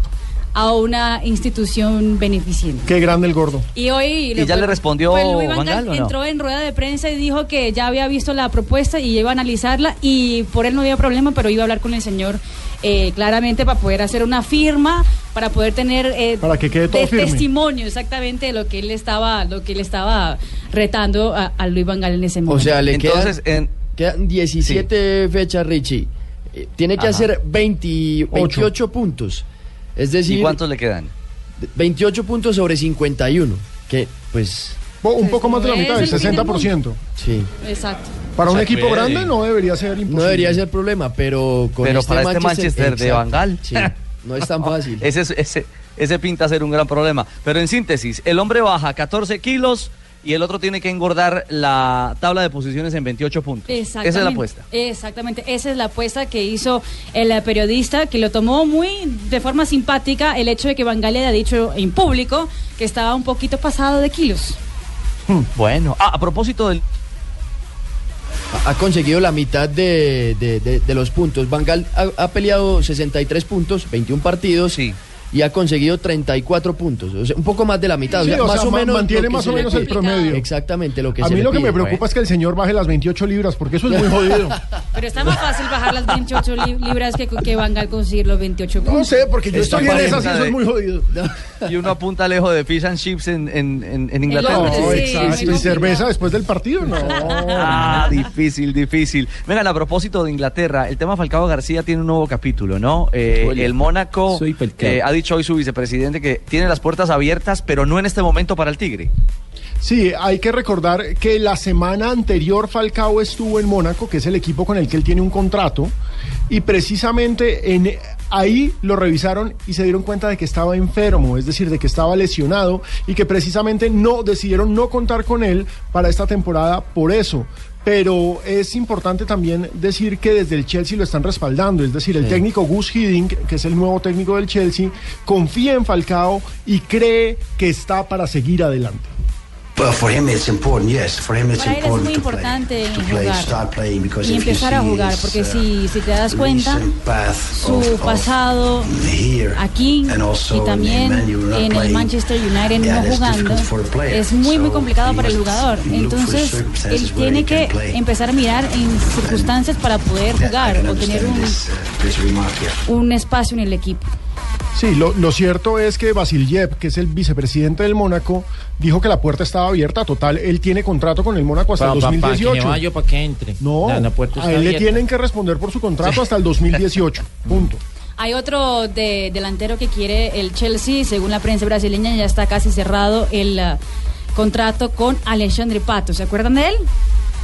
Speaker 15: a una institución beneficente.
Speaker 9: Qué grande el gordo.
Speaker 15: Y hoy
Speaker 6: ¿Y ya le respondió
Speaker 15: pues Luis Van
Speaker 6: Van
Speaker 15: Gaal
Speaker 6: Gaal o no?
Speaker 15: entró en rueda de prensa y dijo que ya había visto la propuesta y iba a analizarla y por él no había problema, pero iba a hablar con el señor eh, claramente para poder hacer una firma, para poder tener eh,
Speaker 9: Para que quede todo
Speaker 15: de
Speaker 9: firme.
Speaker 15: testimonio exactamente de lo que él estaba, lo que él estaba retando a, a Luis Van Gaal en ese momento.
Speaker 8: O sea, le
Speaker 6: Entonces,
Speaker 8: quedan, quedan 17 fechas, Richie. Eh, Tiene que
Speaker 6: Ajá.
Speaker 8: hacer 20 28 puntos. Es decir,
Speaker 6: ¿Y cuántos le quedan?
Speaker 8: 28 puntos sobre 51. Que, pues.
Speaker 9: Un poco más de la mitad, el
Speaker 15: el fin del
Speaker 9: 60%.
Speaker 8: Sí.
Speaker 15: Exacto.
Speaker 9: Para
Speaker 8: O
Speaker 9: un equipo
Speaker 8: puede.
Speaker 9: grande no debería ser imposible.
Speaker 8: No debería ser problema, pero con
Speaker 6: Pero
Speaker 8: este
Speaker 6: para este Manchester de
Speaker 8: sí, no es tan fácil.
Speaker 6: Ese, es- ese, ese pinta ser un gran problema. Pero en síntesis, el hombre baja 14 kilos y el otro tiene que engordar la tabla de posiciones en 28 puntos. Esa es la apuesta.
Speaker 15: Exactamente, esa es la apuesta que hizo el eh, periodista, que lo tomó muy de forma simpática el hecho de que le haya dicho en público que estaba un poquito pasado de kilos.
Speaker 6: Bueno, ah, a propósito del...
Speaker 8: Ha conseguido la mitad de, de- de- de los puntos. Van Gaal ha, ha peleado 63 puntos, 21 partidos. Y ha conseguido 34 puntos, o sea, un poco más de la mitad,
Speaker 9: Sí,
Speaker 8: o sea,
Speaker 9: o
Speaker 8: más
Speaker 9: sea,
Speaker 8: o menos
Speaker 9: mantiene más o menos el promedio.
Speaker 8: Exactamente lo que
Speaker 9: A
Speaker 8: se
Speaker 9: mí
Speaker 8: le
Speaker 9: lo que me preocupa es que el señor baje las 28 libras, porque eso es muy jodido.
Speaker 15: Pero está más fácil bajar las 28 li- libras que, que Van Gaal conseguir los 28 puntos.
Speaker 9: No sé, porque yo estoy en esas y eso es muy jodido.
Speaker 6: Y uno apunta lejos de fish and chips en, en, en, en Inglaterra.
Speaker 9: No, exacto. Y cerveza después del partido, no.
Speaker 6: Ah, difícil, difícil. Vengan, a propósito de Inglaterra, el tema Falcao García tiene un nuevo capítulo, ¿no? Eh, el Mónaco eh, ha dicho hoy su vicepresidente que tiene las puertas abiertas, pero no en este momento para el Tigre.
Speaker 9: Sí, hay que recordar que la semana anterior Falcao estuvo en Mónaco, que es el equipo con el que él tiene un contrato, y precisamente en ahí lo revisaron y se dieron cuenta de que estaba enfermo, es decir, de que estaba lesionado y que precisamente no decidieron no contar con él para esta temporada por eso. Pero es importante también decir que desde el Chelsea lo están respaldando, es decir, el
Speaker 17: Sí.
Speaker 9: técnico Gus Hiddink, que es el nuevo técnico del Chelsea, confía en Falcao y cree que está para seguir adelante.
Speaker 18: Well, for him it's important, yes. For him it's
Speaker 15: Para él es muy
Speaker 18: to play,
Speaker 15: importante
Speaker 18: to play,
Speaker 15: jugar
Speaker 18: start
Speaker 15: y empezar a jugar, porque
Speaker 18: uh,
Speaker 15: si, si te das cuenta, su pasado aquí y también en el Manchester United no jugando es muy muy complicado para el jugador. Entonces él tiene que empezar a mirar en circunstancias para poder jugar o tener un,
Speaker 18: uh,
Speaker 15: un espacio en el equipo.
Speaker 9: Sí, lo, lo cierto es que Vasilyev, que es el vicepresidente del Mónaco, dijo que la puerta estaba abierta. Total, él tiene contrato con el Mónaco hasta el
Speaker 3: Pa- pa- pa' que
Speaker 9: 2018.
Speaker 3: se vaya, para que entre.
Speaker 9: No,
Speaker 3: La- la puerta
Speaker 9: a él le tienen que responder por su contrato hasta el 2018. Punto.
Speaker 15: Hay otro de, delantero que quiere el Chelsea, según la prensa brasileña, ya está casi cerrado el ah, contrato con Alexandre Pato. ¿Se acuerdan de él?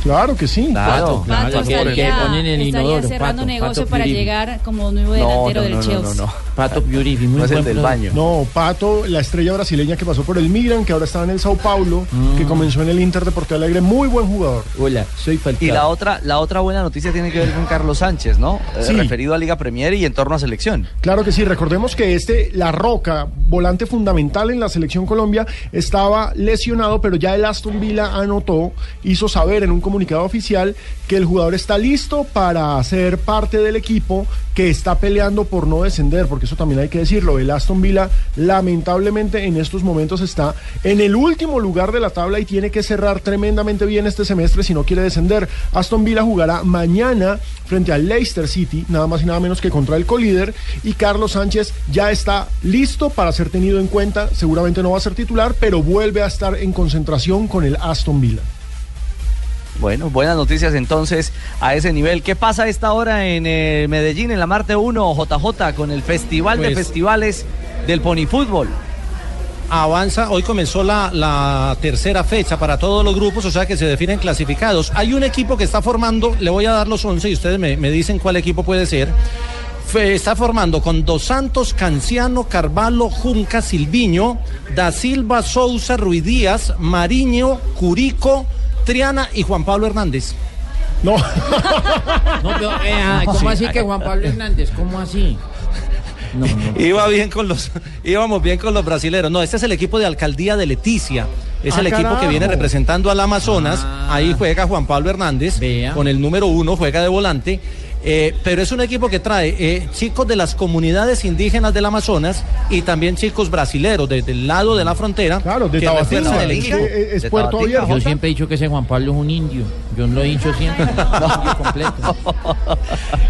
Speaker 9: Claro que sí.
Speaker 6: Claro,
Speaker 15: Pato estaría, estaría cerrando negocio para llegar como nuevo delantero del Chelsea.
Speaker 3: Pato Piurifi, muy
Speaker 9: No es el del baño. No, Pato, la estrella brasileña que pasó por el Milan, que ahora está en el Sao Paulo,
Speaker 6: Mm.
Speaker 9: que comenzó en el Inter de Porto Alegre, muy buen jugador.
Speaker 17: Hola, soy Falcao.
Speaker 6: Y la otra, la otra buena noticia tiene que ver con Carlos Sánchez, ¿no? Eh, referido a Liga Premier y en torno a selección.
Speaker 9: Claro que sí, recordemos que este, La Roca, volante fundamental en la selección Colombia, estaba lesionado, pero ya el Aston Villa anotó, hizo saber en un comunicado oficial que el jugador está listo para ser parte del equipo que está peleando por no descender, porque eso también hay que decirlo, el Aston Villa lamentablemente en estos momentos está en el último lugar de la tabla y tiene que cerrar tremendamente bien este semestre si no quiere descender. Aston Villa jugará mañana frente al Leicester City, nada más y nada menos que contra el colíder, y Carlos Sánchez ya está listo para ser tenido en cuenta, seguramente no va a ser titular, pero vuelve a estar en concentración con el Aston Villa.
Speaker 6: Bueno, buenas noticias entonces a ese nivel. ¿Qué pasa a esta hora en eh, Medellín, en la Marte 1, JJ, con el Festival de
Speaker 7: Pues-
Speaker 6: Festivales del Ponifútbol?
Speaker 7: Avanza, hoy comenzó la, la tercera fecha para todos los grupos, o sea que se definen clasificados. Hay un equipo que está formando, le voy a dar los 11 y ustedes me, me dicen cuál equipo puede ser. Está formando con Dos Santos, Canciano, Carvalho, Junca, Silviño, Da Silva, Sousa, Ruiz Díaz, Mariño, Curico, Triana y Juan Pablo Hernández.
Speaker 9: No.
Speaker 3: No, pero, eh, ah, ¿cómo
Speaker 7: Sí.
Speaker 3: así que Juan Pablo Hernández? ¿Cómo así? No, no.
Speaker 7: Iba bien con los, íbamos bien con los brasileros. No, este es el equipo de alcaldía de Leticia. Es
Speaker 3: Ah,
Speaker 7: el equipo que viene representando al Amazonas.
Speaker 3: Ah.
Speaker 7: Ahí juega Juan Pablo Hernández con el número uno, juega de volante. Eh, pero es un equipo que trae eh, chicos de las comunidades indígenas del Amazonas y también chicos brasileros desde el lado de la frontera
Speaker 9: de
Speaker 7: que refuerzan el
Speaker 9: es
Speaker 7: equipo.
Speaker 9: es Puerto. Abierto.
Speaker 3: Yo siempre he dicho que ese Juan Pablo es un indio. Yo lo he dicho siempre. Completo.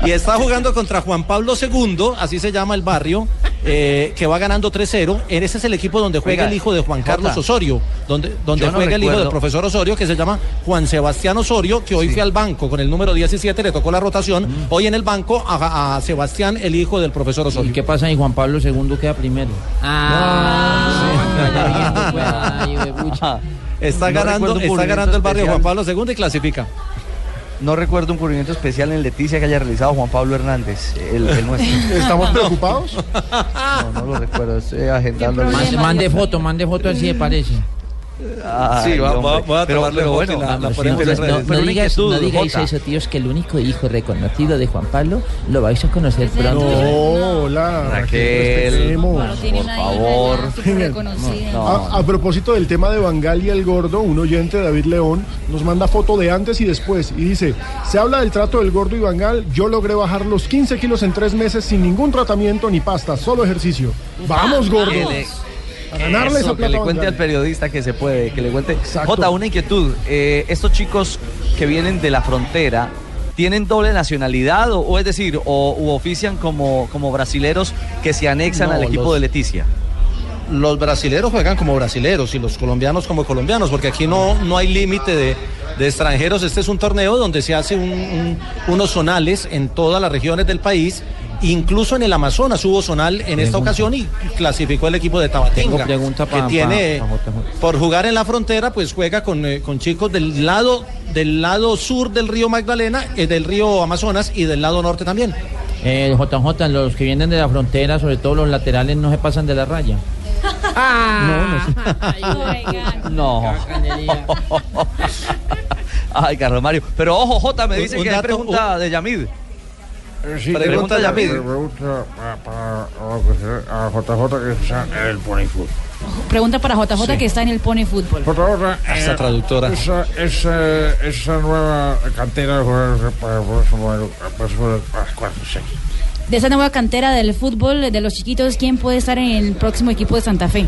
Speaker 7: Y está jugando contra Juan Pablo II, así se llama el barrio, eh, que va ganando 3-0. Ese es el equipo donde juega
Speaker 6: Oiga,
Speaker 7: el hijo de Juan Carlos
Speaker 6: Jota.
Speaker 7: Osorio, donde, donde
Speaker 6: no
Speaker 7: juega el hijo del profesor Osorio, que se llama Juan Sebastián Osorio, que hoy fue al banco con el número 17, le tocó la rotación.
Speaker 6: Mm.
Speaker 7: Hoy en el banco a, a Sebastián, el hijo del profesor Osorio.
Speaker 3: ¿Y qué pasa si Juan Pablo II queda primero? Ah,
Speaker 7: Está
Speaker 6: No
Speaker 7: ganando, está ganando el barrio
Speaker 6: especial.
Speaker 7: Juan Pablo II y clasifica.
Speaker 6: No recuerdo un cubrimiento especial en Leticia que haya realizado Juan Pablo Hernández, el, el nuestro.
Speaker 9: ¿Estamos preocupados?
Speaker 6: No, no lo recuerdo, estoy agendando.
Speaker 3: Mande, mande foto, mande foto así me parece.
Speaker 6: Ay,
Speaker 7: Sí, va- a
Speaker 6: Pero-
Speaker 7: tomarle
Speaker 6: pero bueno,
Speaker 7: la- la
Speaker 6: pero
Speaker 17: no
Speaker 6: una
Speaker 17: digas, no digáis eso, tíos, que el único hijo reconocido de Juan Pablo lo vais a conocer pronto.
Speaker 9: No, hola.
Speaker 6: Raquel, por favor. No.
Speaker 9: A, a propósito del tema de Bangal y el gordo, un oyente, David León, nos manda foto de antes y después y dice, se habla del trato del gordo y Bangal, yo logré bajar los 15 kilos en tres meses sin ningún tratamiento ni pasta, solo ejercicio. Vamos, gordo.
Speaker 6: Que le-
Speaker 9: A ganarle
Speaker 6: Eso,
Speaker 9: esa
Speaker 6: que
Speaker 9: plata
Speaker 6: le
Speaker 9: a
Speaker 6: cuente al periodista que se puede, que le cuente.
Speaker 9: Exacto.
Speaker 6: Jota, una inquietud. eh, estos chicos que vienen de la frontera, ¿tienen doble nacionalidad o, o es decir, o u ofician como, como brasileros que se anexan
Speaker 7: No,
Speaker 6: al equipo
Speaker 7: los-
Speaker 6: de Leticia?
Speaker 7: los brasileros juegan como brasileros y los colombianos como colombianos, porque aquí no, no hay límite de, de extranjeros. Este es un torneo donde se hace un- un- unos zonales en todas las regiones del país. Incluso en el Amazonas hubo zonal en esta ocasión y clasificó el equipo de Tabatinga.
Speaker 17: Tengo pregunta
Speaker 7: que
Speaker 17: pa-
Speaker 7: tiene,
Speaker 17: pa- pa- JJ.
Speaker 7: por jugar en la frontera, pues juega con, eh, con chicos del lado, del lado sur del río Magdalena, eh, del río Amazonas y del lado norte también.
Speaker 17: Eh, JJ, los que vienen de la frontera, sobre todo los laterales, no se pasan de la raya.
Speaker 6: No. Ay, Carlos Mario. Pero ojo, Jota, me dice que hay
Speaker 7: dato,
Speaker 6: pregunta de Yamid.
Speaker 12: Sí,
Speaker 6: Pregunta Yamid.
Speaker 12: Pregunta para, para a a JJ que está en el Pony Food.
Speaker 15: Pregunta para JJ que está en el Pony Fútbol.
Speaker 12: JJ,
Speaker 7: Esa
Speaker 12: eh,
Speaker 7: traductora.
Speaker 12: Esa, esa, esa nueva cantera para sí.
Speaker 15: De esa nueva cantera del fútbol de los chiquitos, ¿quién puede estar en el próximo equipo de Santa Fe?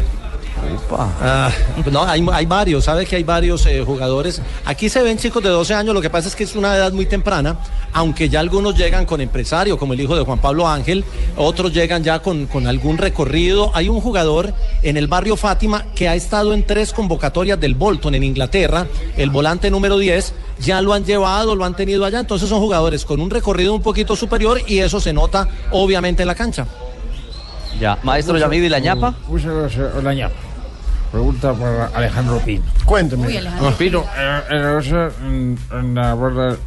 Speaker 7: Ah, no, hay, hay varios, sabe que hay varios eh, jugadores. Aquí se ven chicos de 12 años, lo que pasa es que es una edad muy temprana, aunque ya algunos llegan con empresario, como el hijo de Juan Pablo Ángel, otros llegan ya con, con algún recorrido. Hay un jugador en el barrio Fátima que ha estado en tres convocatorias del Bolton en Inglaterra, el volante número 10, ya lo han llevado, lo han tenido allá, entonces son jugadores con un recorrido un poquito superior y eso se nota obviamente en la cancha.
Speaker 6: Ya, maestro Yamid y la ñapa.
Speaker 12: La ñapa. Pregunta para Alejandro Pino.
Speaker 9: Cuénteme.
Speaker 15: Uy, Alejandro.
Speaker 12: Pino, eh, en, la cosa, en, la verdad,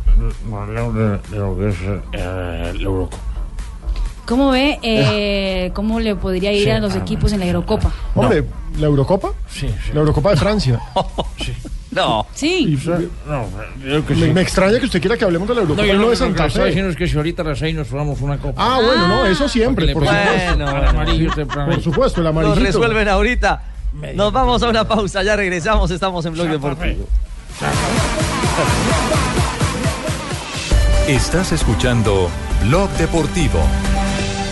Speaker 12: no hablamos de, lo que es eh, la Eurocopa.
Speaker 15: ¿Cómo ve eh, cómo le podría ir
Speaker 12: Sí,
Speaker 15: a los
Speaker 12: ah,
Speaker 15: equipos en la Eurocopa?
Speaker 9: Hombre, ¿la Eurocopa?
Speaker 12: Sí, sí.
Speaker 9: La Eurocopa de Francia.
Speaker 6: No.
Speaker 15: Sí.
Speaker 12: No, yo que
Speaker 9: Me,
Speaker 12: sí.
Speaker 9: me extraña que usted quiera que hablemos de la Eurocopa
Speaker 12: No, yo
Speaker 9: no
Speaker 12: lo
Speaker 9: de Santa Fe.
Speaker 12: diciendo es que si ahorita a las seis nos jugamos una copa.
Speaker 9: Ah, bueno, no, eso siempre, por
Speaker 12: Bueno,
Speaker 9: supuesto.
Speaker 12: temprano.
Speaker 9: Por supuesto, el
Speaker 6: Lo
Speaker 9: amarillito.
Speaker 6: resuelven ahorita. Nos vamos a una pausa, ya regresamos, estamos en Blog Deportivo.
Speaker 14: Estás escuchando Blog Deportivo.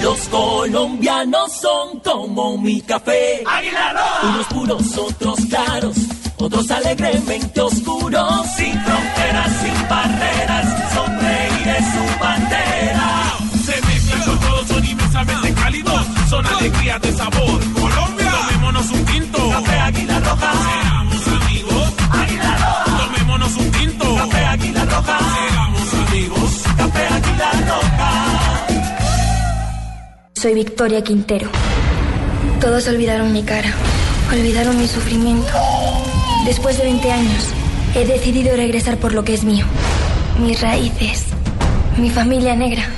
Speaker 19: Los colombianos son como mi café. Unos puros, otros claros, otros alegremente oscuros. Sin fronteras, sin barreras, sonreír es su bandera.
Speaker 20: Se mezclan con todos, son inmensamente cálidos, son alegrías de sabor. Tomémonos un tinto.
Speaker 19: Café Águila Roja.
Speaker 20: Seamos amigos.
Speaker 19: Águila Roja.
Speaker 20: Tomémonos un tinto.
Speaker 19: Café Águila Roja.
Speaker 20: Seamos amigos.
Speaker 19: Café Águila Roja.
Speaker 21: Soy Victoria Quintero. Todos olvidaron mi cara, olvidaron mi sufrimiento. Después de 20 años, he decidido regresar por lo que es mío. Mis raíces, mi familia negra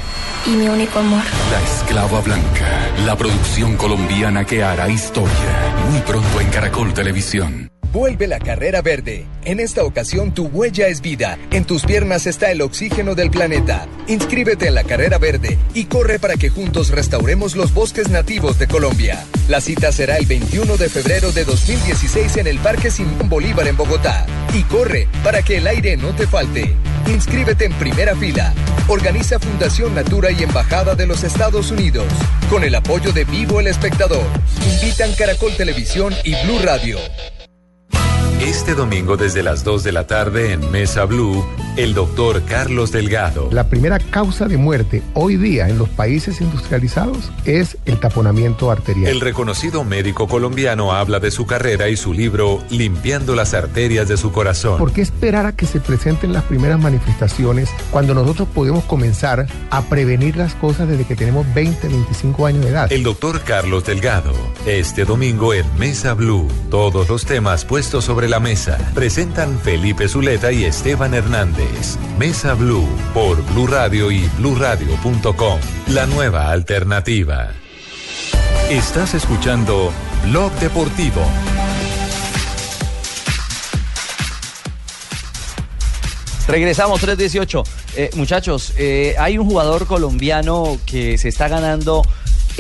Speaker 21: y mi único amor.
Speaker 22: La Esclava Blanca, la producción colombiana que hará historia. Muy pronto en Caracol Televisión.
Speaker 23: Vuelve la carrera verde. En esta ocasión tu huella es vida. En tus piernas está el oxígeno del planeta. Inscríbete en la carrera verde y corre para que juntos restauremos los bosques nativos de Colombia. La cita será el 21 de febrero de 2016 en el Parque Simón Bolívar en Bogotá. Y corre para que el aire no te falte. Inscríbete en primera fila. Organiza Fundación Natura y Embajada de los Estados Unidos. Con el apoyo de Vivo el Espectador. Invitan Caracol Televisión y Blue Radio.
Speaker 14: Este domingo desde las 2 de la tarde en Mesa Blue, el doctor Carlos Delgado.
Speaker 24: La primera causa de muerte hoy día en los países industrializados es el taponamiento arterial.
Speaker 14: El reconocido médico colombiano habla de su carrera y su libro Limpiando las arterias de su corazón.
Speaker 24: ¿Por qué esperar a que se presenten las primeras manifestaciones cuando nosotros podemos comenzar a prevenir las cosas desde que tenemos 20, 25 años de edad?
Speaker 14: El doctor Carlos Delgado, este domingo en Mesa Blue, todos los temas puestos sobre la mesa. Presentan Felipe Zuleta y Esteban Hernández. Mesa Blue por Blue Radio y bluradio.com. La nueva alternativa. Estás escuchando Blog Deportivo.
Speaker 6: Regresamos 318. Eh, muchachos, eh, hay un jugador colombiano que se está ganando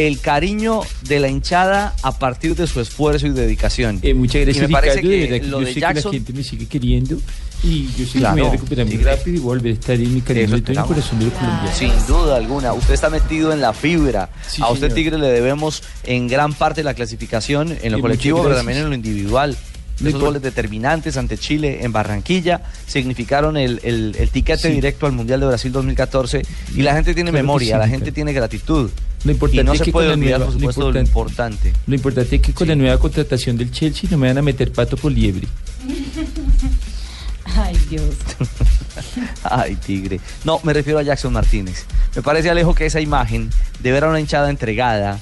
Speaker 6: el cariño de la hinchada a partir de su esfuerzo y dedicación.
Speaker 25: Eh, muchas gracias,
Speaker 6: y me parece
Speaker 25: Ricardo. de
Speaker 6: que
Speaker 25: verdad que
Speaker 6: lo
Speaker 25: yo
Speaker 6: de
Speaker 25: sé que la gente me sigue queriendo y yo sé que
Speaker 6: Claro,
Speaker 25: me voy a recuperar muy rápido y volver a estar en mi cariño y todo el corazón de los colombianos.
Speaker 6: Sin duda alguna, usted está metido en la fibra.
Speaker 25: Sí,
Speaker 6: a usted
Speaker 25: señor.
Speaker 6: Tigre le debemos en gran parte la clasificación en lo
Speaker 25: Sí,
Speaker 6: colectivo, pero también en lo individual. Esos goles determinantes ante Chile en Barranquilla significaron el, el- el tiquete
Speaker 25: Sí.
Speaker 6: directo al Mundial de Brasil 2014 y la gente tiene
Speaker 25: Claro que
Speaker 6: memoria,
Speaker 25: sí,
Speaker 6: la gente tiene gratitud.
Speaker 25: Lo importante
Speaker 6: y no
Speaker 25: es
Speaker 6: se
Speaker 25: que
Speaker 6: puede
Speaker 25: con la
Speaker 6: olvidar,
Speaker 25: nueva-
Speaker 6: por
Speaker 25: lo
Speaker 6: importante.
Speaker 25: Lo importante es que con la nueva contratación del Chelsea no me van a meter pato por liebre.
Speaker 15: Ay, Dios.
Speaker 6: Ay, tigre. No, me refiero a Jackson Martínez. Me parece, Alejo, que esa imagen de ver a una hinchada entregada,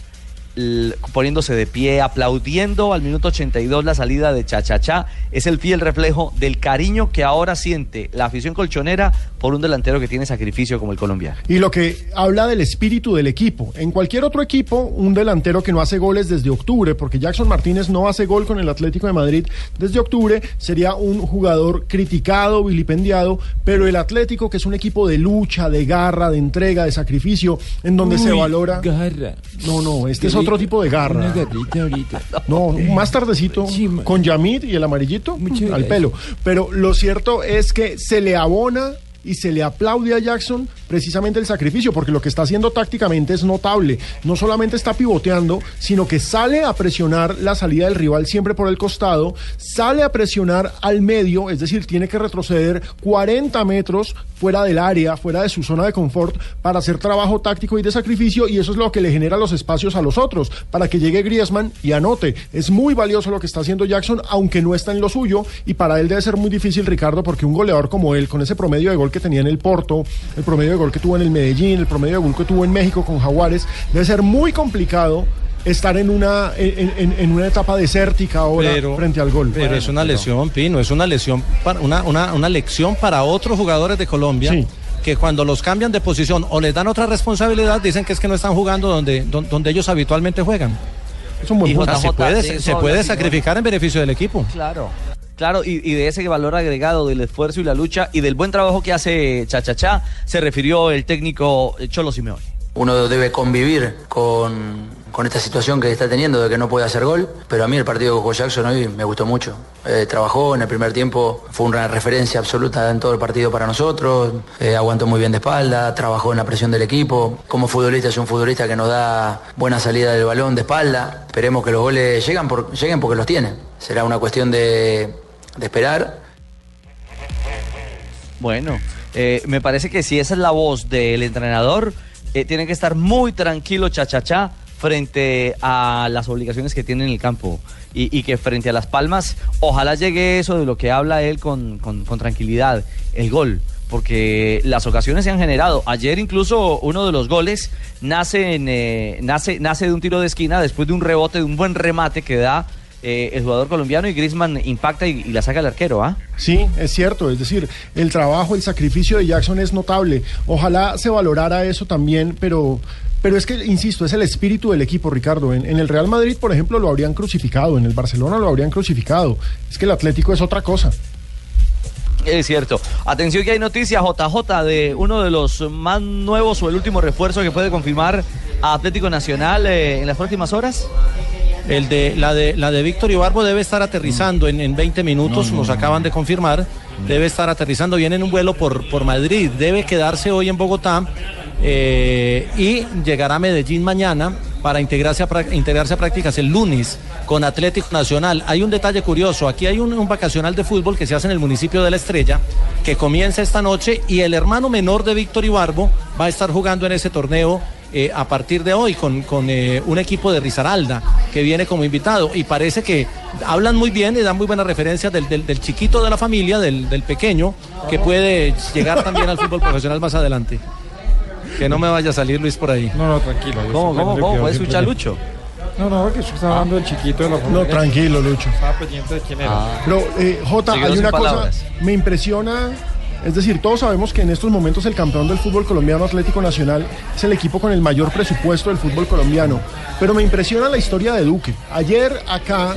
Speaker 6: poniéndose de pie, aplaudiendo al minuto 82 la salida de Chachachá, es el fiel reflejo del cariño que ahora siente la afición colchonera por un delantero que tiene sacrificio como el colombiano.
Speaker 9: Y lo que habla del espíritu del equipo. En cualquier otro equipo, un delantero que no hace goles desde octubre, porque Jackson Martínez no hace gol con el Atlético de Madrid desde octubre, sería un jugador criticado, vilipendiado, pero el Atlético, que es un equipo de lucha, de garra, de entrega, de sacrificio, en donde se valora...
Speaker 25: Garra.
Speaker 9: No, no, este
Speaker 25: Qué
Speaker 9: es otro
Speaker 25: rico.
Speaker 9: tipo de garra.
Speaker 25: Ahorita.
Speaker 9: No, más tardecito, con Yamid y el amarillito al pelo. Pero lo cierto es que se le abona y se le aplaude a Jackson precisamente el sacrificio, porque lo que está haciendo tácticamente es notable. No solamente está pivoteando, sino que sale a presionar la salida del rival siempre por el costado, sale a presionar al medio, es decir, tiene que retroceder 40 metros fuera del área, fuera de su zona de confort, para hacer trabajo táctico y de sacrificio, y eso es lo que le genera los espacios a los otros, para que llegue Griezmann y anote. Es muy valioso lo que está haciendo Jackson, aunque no está en lo suyo, y para él debe ser muy difícil, Ricardo, porque un goleador como él, con ese promedio de gol que tenía en el Porto, el promedio de gol que tuvo en el Medellín, el promedio de gol que tuvo en México con Jaguares, debe ser muy complicado estar en una, en, en- en una etapa desértica ahora
Speaker 7: Pero-
Speaker 9: frente al gol.
Speaker 7: Pero es una lesión, Pino, es una lesión, para, una, una, una lección para otros jugadores de Colombia.
Speaker 9: Sí.
Speaker 7: Que cuando los cambian de posición o les dan otra responsabilidad, dicen que es que no están jugando donde, don- donde, ellos habitualmente juegan.
Speaker 9: Es un buen punto.
Speaker 7: Sea, se puede,
Speaker 6: de
Speaker 7: se, puede sacrificar en beneficio del equipo.
Speaker 6: Claro. Claro, y, de ese valor agregado del esfuerzo y la lucha y del buen trabajo que hace Chachachá se refirió el técnico Cholo Simeone.
Speaker 26: Uno debe convivir con, con esta situación que está teniendo de que no puede hacer gol, pero a mí el partido que jugó Jackson hoy me gustó mucho. Eh, trabajó en el primer tiempo, fue una referencia absoluta en todo el partido para nosotros, eh, aguantó muy bien de espalda, trabajó en la presión del equipo. Como futbolista es un futbolista que nos da buena salida del balón de espalda. Esperemos que los goles llegan por- lleguen porque los tiene. Será una cuestión de, de esperar.
Speaker 6: Bueno, eh, me parece que si esa es la voz del entrenador, eh, tiene que estar muy tranquilo Chachachá frente a las obligaciones que tiene en el campo y, que frente a las palmas, ojalá llegue eso de lo que habla él con, con- con tranquilidad, el gol. Porque las ocasiones se han generado. Ayer incluso uno de los goles nace, en, eh, nace, nace de un tiro de esquina después de un rebote, de un buen remate que da eh, el jugador colombiano y Griezmann impacta y, y la saca el arquero, ¿ah?
Speaker 9: Sí, es cierto, es decir, el trabajo, el sacrificio de Jackson es notable. Ojalá se valorara eso también, pero, pero es que, insisto, es el espíritu del equipo, Ricardo. En, en el Real Madrid, por ejemplo, lo habrían crucificado, en el Barcelona lo habrían crucificado. Es que el Atlético es otra cosa.
Speaker 6: Es cierto. Atención que hay noticias, JJ, de uno de los más nuevos o el último refuerzo que puede confirmar a Atlético Nacional eh, en las próximas horas.
Speaker 7: El de, la de, la de Víctor Ibarbo debe estar aterrizando en, en 20 minutos, nos acaban de confirmar. Debe estar aterrizando, viene en un vuelo por, por Madrid, debe quedarse hoy en Bogotá eh, y llegará a Medellín mañana para integrarse a, integrarse a prácticas el lunes con Atlético Nacional. Hay un detalle curioso, aquí hay un, un vacacional de fútbol que se hace en el municipio de La Estrella, que comienza esta noche y el hermano menor de Víctor Ibarbo va a estar jugando en ese torneo eh, a partir de hoy con, con, eh, un equipo de Risaralda que viene como invitado y parece que hablan muy bien y dan muy buenas referencias del, del- del chiquito de la familia, del, del pequeño, que puede llegar también al fútbol profesional más adelante. Que no me vaya a salir Luis por ahí.
Speaker 12: No, no, tranquilo. yo
Speaker 6: ¿Cómo, cómo,
Speaker 12: me
Speaker 6: cómo?
Speaker 12: quedo
Speaker 6: ¿Puede
Speaker 12: siempre
Speaker 6: escuchar
Speaker 12: bien.
Speaker 6: Lucho?
Speaker 12: No, no, que está hablando del chiquito de la familia.
Speaker 9: No, tranquilo, Lucho.
Speaker 12: Estaba pendiente de quién era.
Speaker 9: Pero, eh, Jota, hay una cosa, me impresiona, es decir, todos sabemos que en estos momentos el campeón del fútbol colombiano Atlético Nacional es el equipo con el mayor presupuesto del fútbol colombiano, pero me impresiona la historia de Duque. Ayer acá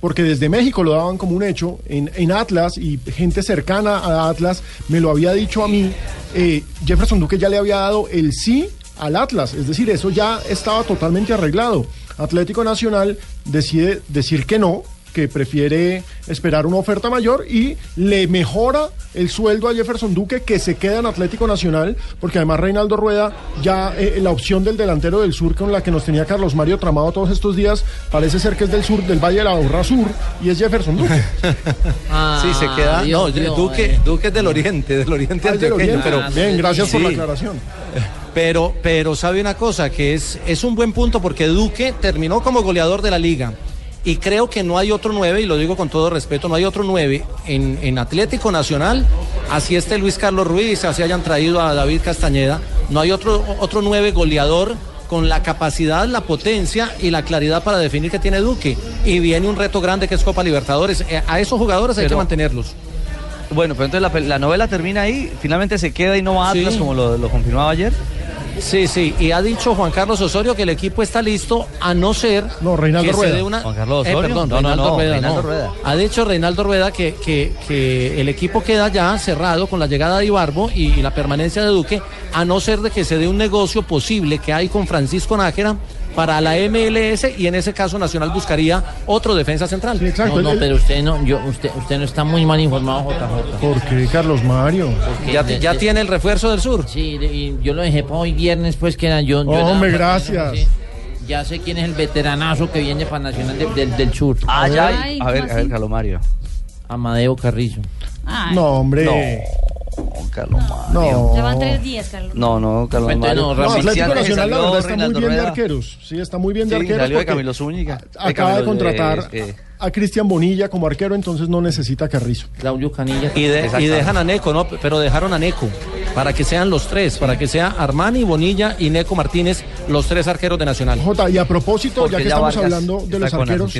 Speaker 9: porque desde México lo daban como un hecho, en, en Atlas y gente cercana a Atlas me lo había dicho a mí, eh, Jefferson Duque ya le había dado el sí al Atlas, es decir, eso ya estaba totalmente arreglado. Atlético Nacional decide decir que no, que prefiere esperar una oferta mayor y le mejora el sueldo a Jefferson Duque que se queda en Atlético Nacional, porque además Reinaldo Rueda ya eh, la opción del delantero del sur con la que nos tenía Carlos Mario tramado todos estos días, parece ser que es del sur, del Valle de la Urra Sur, y es Jefferson Duque.
Speaker 7: sí, se queda.
Speaker 9: Dios
Speaker 7: no, Duque,
Speaker 9: eh.
Speaker 7: Duque es del Oriente, del Oriente
Speaker 9: Ah, es del Oriente.
Speaker 7: pero
Speaker 9: Bien, gracias por la aclaración.
Speaker 7: Pero, pero sabe una cosa, que es, es un buen punto porque Duque terminó como goleador de la liga. Y creo que no hay otro nueve, y lo digo con todo respeto, no hay otro nueve en, en Atlético Nacional, así esté Luis Carlos Ruiz, así hayan traído a David Castañeda, no hay otro, otro nueve goleador con la capacidad, la potencia y la claridad para definir que tiene Duque. Y viene un reto grande que es Copa Libertadores. Eh, A esos jugadores hay que mantenerlos.
Speaker 6: Bueno, pero entonces la, la novela termina ahí, finalmente se queda y no va a Atlas
Speaker 7: Sí.
Speaker 6: como lo, lo confirmaba ayer.
Speaker 7: Sí, sí, y ha dicho Juan Carlos Osorio que el equipo está listo a no ser
Speaker 9: No, Reinaldo
Speaker 7: que se dé una
Speaker 6: Juan Carlos
Speaker 7: Eh,
Speaker 6: Osorio.
Speaker 7: perdón,
Speaker 6: No, no,
Speaker 7: Reinaldo
Speaker 6: no,
Speaker 7: Rueda,
Speaker 6: Reinaldo
Speaker 7: no.
Speaker 6: Rueda.
Speaker 7: Ha dicho Reinaldo Rueda que, que, que el equipo queda ya cerrado con la llegada de Ibarbo y, y la permanencia de Duque, a no ser de que se dé un negocio posible que hay con Francisco Nájera para la MLS y en ese caso Nacional buscaría otro defensa central.
Speaker 17: No, no, pero usted no, yo, usted, usted no está muy mal informado, JJ.
Speaker 9: ¿Por qué, Carlos Mario?
Speaker 7: Ya, ya tiene el refuerzo del sur.
Speaker 17: Sí, de- y yo lo dejé para hoy viernes, pues que era yo. yo
Speaker 9: Hombre, gracias.
Speaker 17: sí. Ya sé quién es el veteranazo que viene para Nacional de- del- del Sur.
Speaker 6: Ah, ya.
Speaker 15: Ay,
Speaker 6: a ver,
Speaker 15: ¿cómo
Speaker 6: a ver? Calomario.
Speaker 17: Amadeo Carrizo.
Speaker 15: Ay,
Speaker 9: No, hombre.
Speaker 6: No, Calomario.
Speaker 9: No.
Speaker 15: Ya van tres días, Carlos.
Speaker 6: No, no, Carlos Mario.
Speaker 17: no,
Speaker 9: No, Atlético
Speaker 6: Oficialmente
Speaker 9: Nacional la verdad está muy bien de arqueros. Sí, está muy bien de
Speaker 6: Sí,
Speaker 9: arqueros.
Speaker 6: salió de Camilo Zúñiga.
Speaker 9: Acaba de
Speaker 6: Camilo,
Speaker 9: contratar
Speaker 6: eh,
Speaker 9: a Cristian Bonilla como arquero, entonces no necesita Carrizo.
Speaker 17: Claudio Canilla.
Speaker 7: Y, de- y
Speaker 6: Exactamente.
Speaker 7: dejan a Neco, ¿no? Pero dejaron a Neco para que sean los tres, para que sea Armani, Bonilla y Neco Martínez, los tres arqueros de Nacional.
Speaker 9: Jota, y a propósito,
Speaker 6: Porque
Speaker 9: ya que
Speaker 6: ya
Speaker 9: estamos
Speaker 6: Vargas
Speaker 9: hablando de los arqueros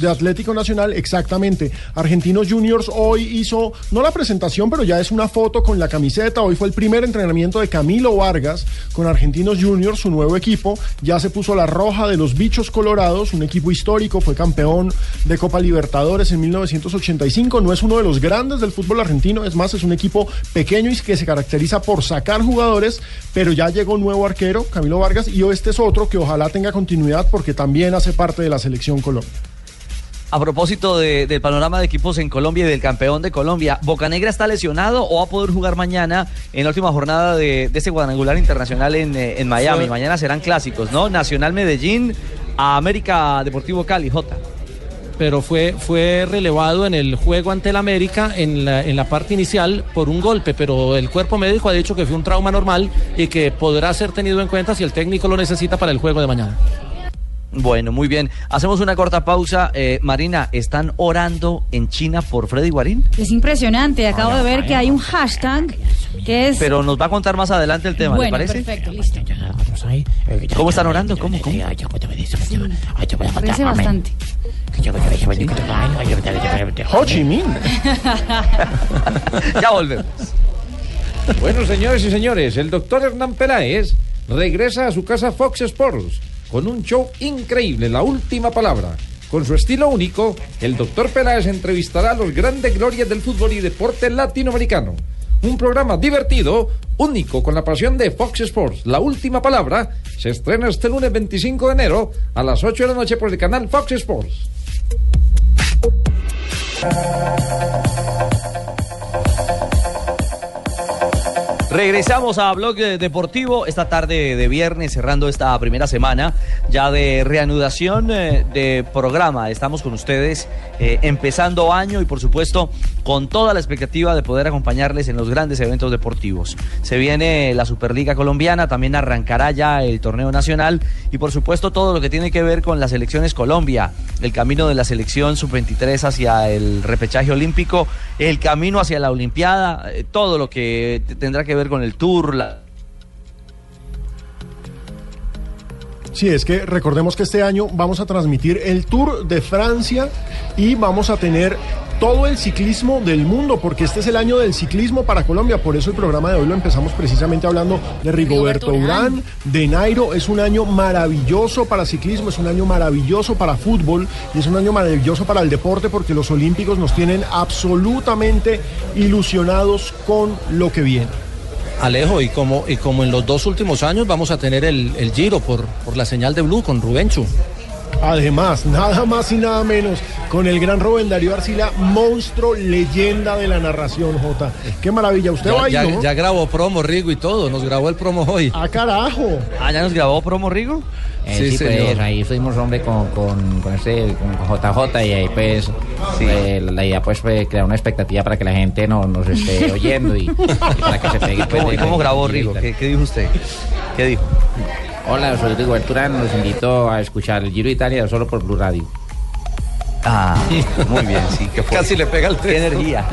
Speaker 9: de Atlético Nacional, exactamente. Argentinos Juniors hoy hizo, no la presentación, pero ya es una foto con la camiseta. Hoy fue el primer entrenamiento de Camilo Vargas con Argentinos Juniors, su nuevo equipo. Ya se puso la roja de los bichos colorados, un equipo histórico, fue campeón de Copa Libertadores en 1985. No es uno de los grandes del fútbol argentino, es más, es un equipo pequeño y que se caracteriza por sacar jugadores, pero ya llegó un nuevo arquero, Camilo Vargas, y este es otro que ojalá tenga continuidad porque también hace parte de la selección Colombia.
Speaker 6: A propósito de- del panorama de equipos en Colombia y del campeón de Colombia, ¿Bocanegra está lesionado o va a poder jugar mañana en la última jornada de, de este cuadrangular internacional en, eh, en Miami? Mañana serán clásicos, ¿no? Nacional Medellín a América Deportivo Cali, J.
Speaker 7: pero fue, fue relevado en el juego ante el América en la, en la parte inicial por un golpe, pero el cuerpo médico ha dicho que fue un trauma normal y que podrá ser tenido en cuenta si el técnico lo necesita para el juego de mañana.
Speaker 6: Bueno, muy bien. Hacemos una corta pausa. Eh, Marina, ¿están orando en China por Freddy Guarín?
Speaker 15: Es impresionante. Acabo de ver que hay un hashtag que es.
Speaker 6: Pero nos va a contar más adelante el tema, ¿le
Speaker 15: bueno,
Speaker 6: parece?
Speaker 15: perfecto, listo.
Speaker 6: ¿Cómo están orando? ¿Cómo? ¿Cómo?
Speaker 15: Parece bastante.
Speaker 9: Ho Chi Minh.
Speaker 6: ya volvemos.
Speaker 12: Bueno, señores y señores, el doctor Hernán Peláez regresa a su casa Fox Sports con un show increíble, la última palabra. Con su estilo único, el doctor Peláez entrevistará a los grandes glorias del fútbol y deporte latinoamericano. Un programa divertido, único, con la pasión de Fox Sports. La última palabra se estrena este lunes 25 de enero a las 8 de la noche por el canal Fox Sports.
Speaker 6: Regresamos a Blog Deportivo esta tarde de viernes, cerrando esta primera semana ya de reanudación eh, de programa. Estamos con ustedes eh, empezando año y por supuesto con toda la expectativa de poder acompañarles en los grandes eventos deportivos. Se viene la Superliga Colombiana, también arrancará ya el torneo nacional y por supuesto todo lo que tiene que ver con las selecciones Colombia, el camino de la selección sub-23 hacia el repechaje olímpico, el camino hacia la Olimpiada, eh, todo lo que tendrá que ver con el tour, la,
Speaker 9: Sí, es que recordemos que este año vamos a transmitir el Tour de Francia y vamos a tener todo el ciclismo del mundo, porque este es el año del ciclismo para Colombia. Por eso el programa de hoy lo empezamos precisamente hablando de Rigoberto Urán, de Nairo. Es un año maravilloso para ciclismo, es un año maravilloso para fútbol y es un año maravilloso para el deporte porque los olímpicos nos tienen absolutamente ilusionados con lo que viene.
Speaker 7: Alejo, y como, y como en los dos últimos años vamos a tener el, el Giro por, por la señal de Blue con Rubenchu.
Speaker 9: Además, nada más y nada menos, con el gran Rubén Darío Arcila, monstruo, leyenda de la narración, Jota. Qué maravilla. Usted va
Speaker 7: Ya,
Speaker 9: ahí,
Speaker 7: ya-
Speaker 9: ¿no?
Speaker 7: ya grabó promo Rigo y todo, nos grabó el promo hoy.
Speaker 9: ¡Ah, carajo!
Speaker 6: Ah, ¿ya nos grabó promo Rigo?
Speaker 3: Eh,
Speaker 7: Sí,
Speaker 3: sí, pues
Speaker 7: señor.
Speaker 3: ahí fuimos hombre con, con, con este con JJ y ahí pues eh, la idea pues fue crear una expectativa para que la gente no, nos esté oyendo y, y para que se pegue pues,
Speaker 6: ¿Cómo, grabó Rigo? ¿Qué, qué dijo usted? ¿Qué dijo?
Speaker 3: Hola, soy Rigoberto Urán, los invito a escuchar el Giro de Italia solo por Blue Radio.
Speaker 6: Ah, muy bien, sí, que fue.
Speaker 7: Casi le pega el
Speaker 6: Qué energía.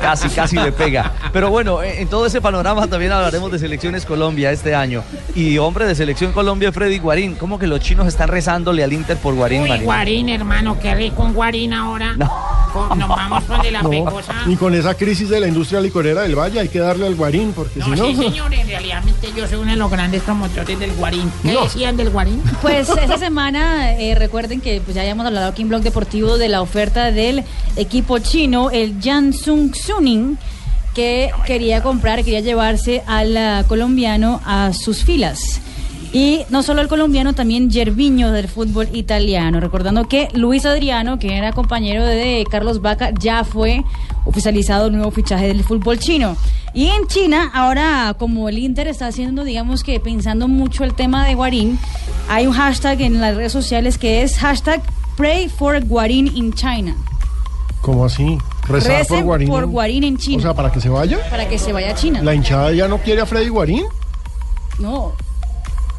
Speaker 6: Casi, casi le pega. Pero bueno, en en todo ese panorama también hablaremos de Selecciones Colombia este año. Y hombre de Selección Colombia, Freddy Guarín. ¿Cómo que los chinos están rezándole al Inter por Guarín,
Speaker 27: Uy? Guarín, hermano, qué rico un Guarín ahora. Con- Nos vamos con de la
Speaker 9: No,
Speaker 27: pecosa.
Speaker 9: y con esa crisis de la industria licorera del Valle hay que darle al guarín, porque si
Speaker 27: No,
Speaker 9: no...
Speaker 27: sí, señor, en realidad yo soy uno de los grandes promotores del Guarín. ¿Qué
Speaker 9: No.
Speaker 27: decían del Guarín?
Speaker 15: Pues esta semana eh, recuerden que pues ya habíamos hablado aquí en Blog Deportivo de la oferta del equipo chino, el Jansung Suning, que quería comprar, quería llevarse al ah, colombiano a sus filas. Y no solo el colombiano, también Gerviño del fútbol italiano. Recordando que Luis Adriano, que era compañero de Carlos Vaca, ya fue oficializado el nuevo fichaje del fútbol chino. Y en China, ahora como el Inter está haciendo, digamos que pensando mucho el tema de Guarín, hay un hashtag en las redes sociales que es hashtag Pray for Guarín in China.
Speaker 9: ¿Cómo así? Rezar por Guarín.
Speaker 15: por Guarín en China.
Speaker 9: O sea, para que se vaya.
Speaker 15: para que se vaya a China.
Speaker 9: ¿La hinchada ya no quiere a Freddy Guarín?
Speaker 15: No.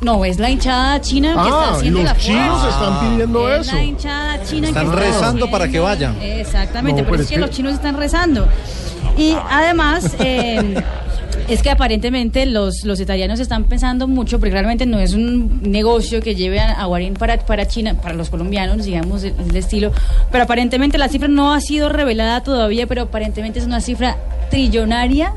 Speaker 15: No, es la hinchada china que
Speaker 9: Ah,
Speaker 15: está haciendo
Speaker 9: los
Speaker 15: la
Speaker 9: chinos
Speaker 15: fuerza.
Speaker 9: están pidiendo
Speaker 15: es
Speaker 9: eso.
Speaker 15: la hinchada china
Speaker 7: Están
Speaker 15: que está
Speaker 7: rezando para que vayan.
Speaker 15: Exactamente,
Speaker 9: No,
Speaker 15: pero
Speaker 9: pero
Speaker 15: es,
Speaker 9: es
Speaker 15: que,
Speaker 9: que-
Speaker 15: los chinos están rezando. Y además, eh, es que aparentemente los, los italianos están pensando mucho, porque realmente no es un negocio que lleve a, a Guarín para, para China, para los colombianos, digamos, el, el estilo. Pero aparentemente la cifra no ha sido revelada todavía, pero aparentemente es una cifra trillonaria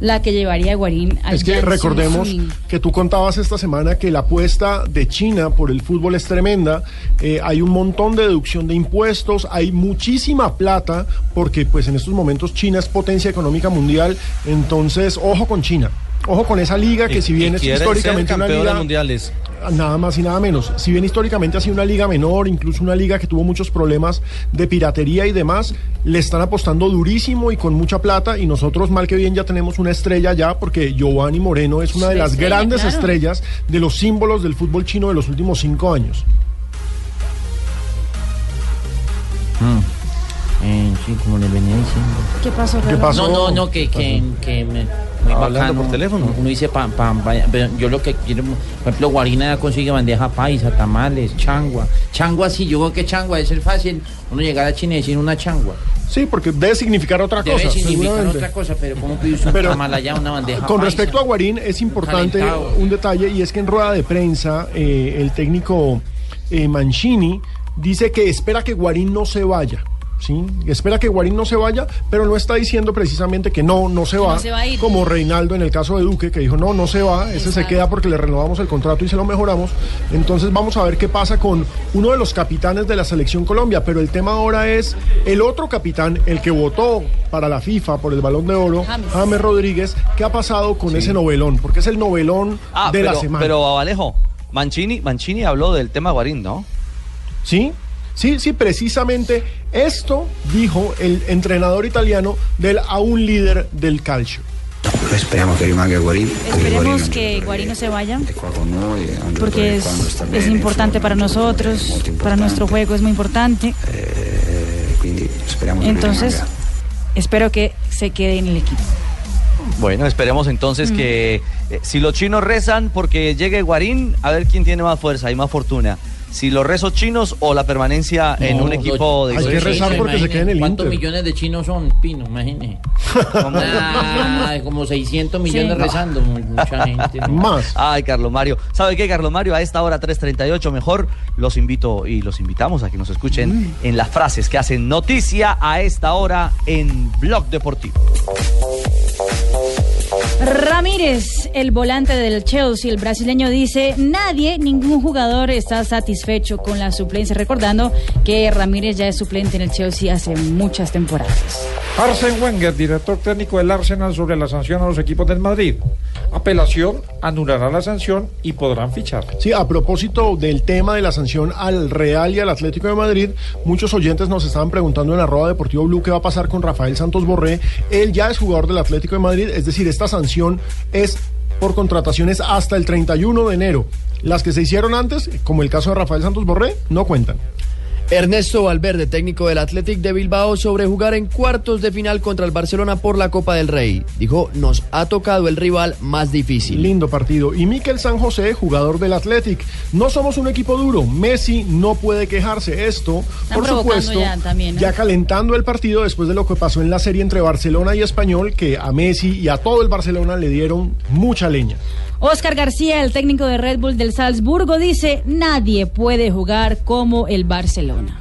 Speaker 15: la que llevaría a Guarín al
Speaker 9: Es que recordemos que tú contabas esta semana que la apuesta de China por el fútbol es tremenda. Eh, hay un montón de deducción de impuestos, hay muchísima plata, porque pues en estos momentos China es potencia económica mundial. Entonces, ojo con China. Ojo con esa liga que
Speaker 7: Y-
Speaker 9: si bien es históricamente una liga
Speaker 7: mundiales.
Speaker 9: nada más y nada menos. Si bien históricamente ha sido una liga menor, incluso una liga que tuvo muchos problemas de piratería y demás, le están apostando durísimo y con mucha plata y nosotros mal que bien ya tenemos una estrella ya porque Giovanni Moreno es una de las
Speaker 15: estrella,
Speaker 9: grandes
Speaker 15: claro.
Speaker 9: estrellas de los símbolos del fútbol chino de los últimos cinco años.
Speaker 3: Eh, sí, como le venía diciendo.
Speaker 15: ¿Qué pasó,
Speaker 9: ¿Qué
Speaker 15: Pedro?
Speaker 9: pasó?
Speaker 3: No, no, no, que, que, que me, muy
Speaker 7: Hablando
Speaker 3: bacano.
Speaker 7: por teléfono.
Speaker 3: Uno dice, pa, pa, vaya, yo lo que quiero, por ejemplo, Guarina ya consigue bandeja paisa, tamales, changua. Changua sí, yo creo que changua debe ser fácil uno llegar a China y decir una changua.
Speaker 9: Sí, porque debe significar otra
Speaker 3: Debe
Speaker 9: cosa.
Speaker 3: significar
Speaker 9: seguramente.
Speaker 3: otra cosa, pero ¿cómo pides un
Speaker 9: Pero,
Speaker 3: tamal allá, una bandeja
Speaker 9: Con
Speaker 3: paisa?
Speaker 9: respecto a Guarín, es importante un detalle y es que en rueda de prensa eh, el técnico eh, Mancini dice que espera que Guarín no se vaya. ¿Sí? Espera que Guarín no se vaya, pero no está diciendo precisamente que no, no se
Speaker 15: no
Speaker 9: va,
Speaker 15: se va a ir.
Speaker 9: como Reinaldo en el caso de Duque, que dijo no, no se va, ese se queda porque le renovamos el contrato y se lo mejoramos. Entonces vamos a ver qué pasa con uno de los capitanes de la selección Colombia, pero el tema ahora es el otro capitán, el que votó para la FIFA por el Balón de Oro,
Speaker 15: James.
Speaker 9: James Rodríguez, ¿qué ha pasado con ese novelón? Porque es el novelón
Speaker 6: Ah,
Speaker 9: de
Speaker 6: pero,
Speaker 9: la semana.
Speaker 6: pero Alejo, Mancini, Mancini habló del tema Guarín, ¿no?
Speaker 9: ¿Sí? Sí, sí, precisamente esto dijo el entrenador italiano del aún líder del calcio.
Speaker 18: Speriamo che rimanga Guarín.
Speaker 15: Esperemos que Guarín no se vaya, porque es, es importante para nosotros, para nuestro juego es muy importante.
Speaker 18: eh,
Speaker 15: Entonces, espero que se quede en el equipo.
Speaker 6: Bueno, esperemos entonces que eh, si los chinos rezan porque llegue Guarín, a ver quién tiene más fuerza y más fortuna. Si los rezos chinos o la permanencia en un equipo de
Speaker 9: Hay que rezar porque se quede en el
Speaker 17: ¿Cuántos
Speaker 9: Inter.
Speaker 17: millones de chinos son, Pino? Imagínese. Ah, como 600 millones
Speaker 6: Sí.
Speaker 17: rezando, mu- mucha gente.
Speaker 9: Más.
Speaker 6: Ay, Carlos Mario. ¿Sabe qué, Carlos Mario? A esta hora 3.38 mejor los invito y los invitamos a que nos escuchen en las frases que hacen noticia a esta hora en Blog Deportivo.
Speaker 15: Ramírez, el volante del Chelsea, el brasileño, dice, nadie, ningún jugador está satisfecho con la suplencia, recordando que Ramírez ya es suplente en el Chelsea hace muchas temporadas.
Speaker 12: Arsene Wenger, director técnico del Arsenal, sobre la sanción a los equipos del Madrid. Apelación, anulará la sanción y podrán fichar.
Speaker 9: Sí, a propósito del tema de la sanción al Real y al Atlético de Madrid, muchos oyentes nos estaban preguntando en arroba deportivo blue qué va a pasar con Rafael Santos Borré. Él ya es jugador del Atlético de Madrid, es decir, esta sanción es por contrataciones hasta el 31 de enero. Las que se hicieron antes, como el caso de Rafael Santos Borré, no cuentan.
Speaker 8: Ernesto Valverde, técnico del Athletic de Bilbao, sobre jugar en cuartos de final contra el Barcelona por la Copa del Rey. Dijo, nos ha tocado el rival más difícil.
Speaker 9: Lindo partido. Y Miquel San José, jugador del Athletic. No somos un equipo duro. Messi no puede quejarse. Esto,
Speaker 15: Están
Speaker 9: por supuesto,
Speaker 15: ya también, ¿no?
Speaker 9: ya calentando el partido después de lo que pasó en la serie entre Barcelona y Español, que a Messi y a todo el Barcelona le dieron mucha leña.
Speaker 15: Oscar García, el técnico de Red Bull del Salzburgo, dice, nadie puede jugar como el Barcelona.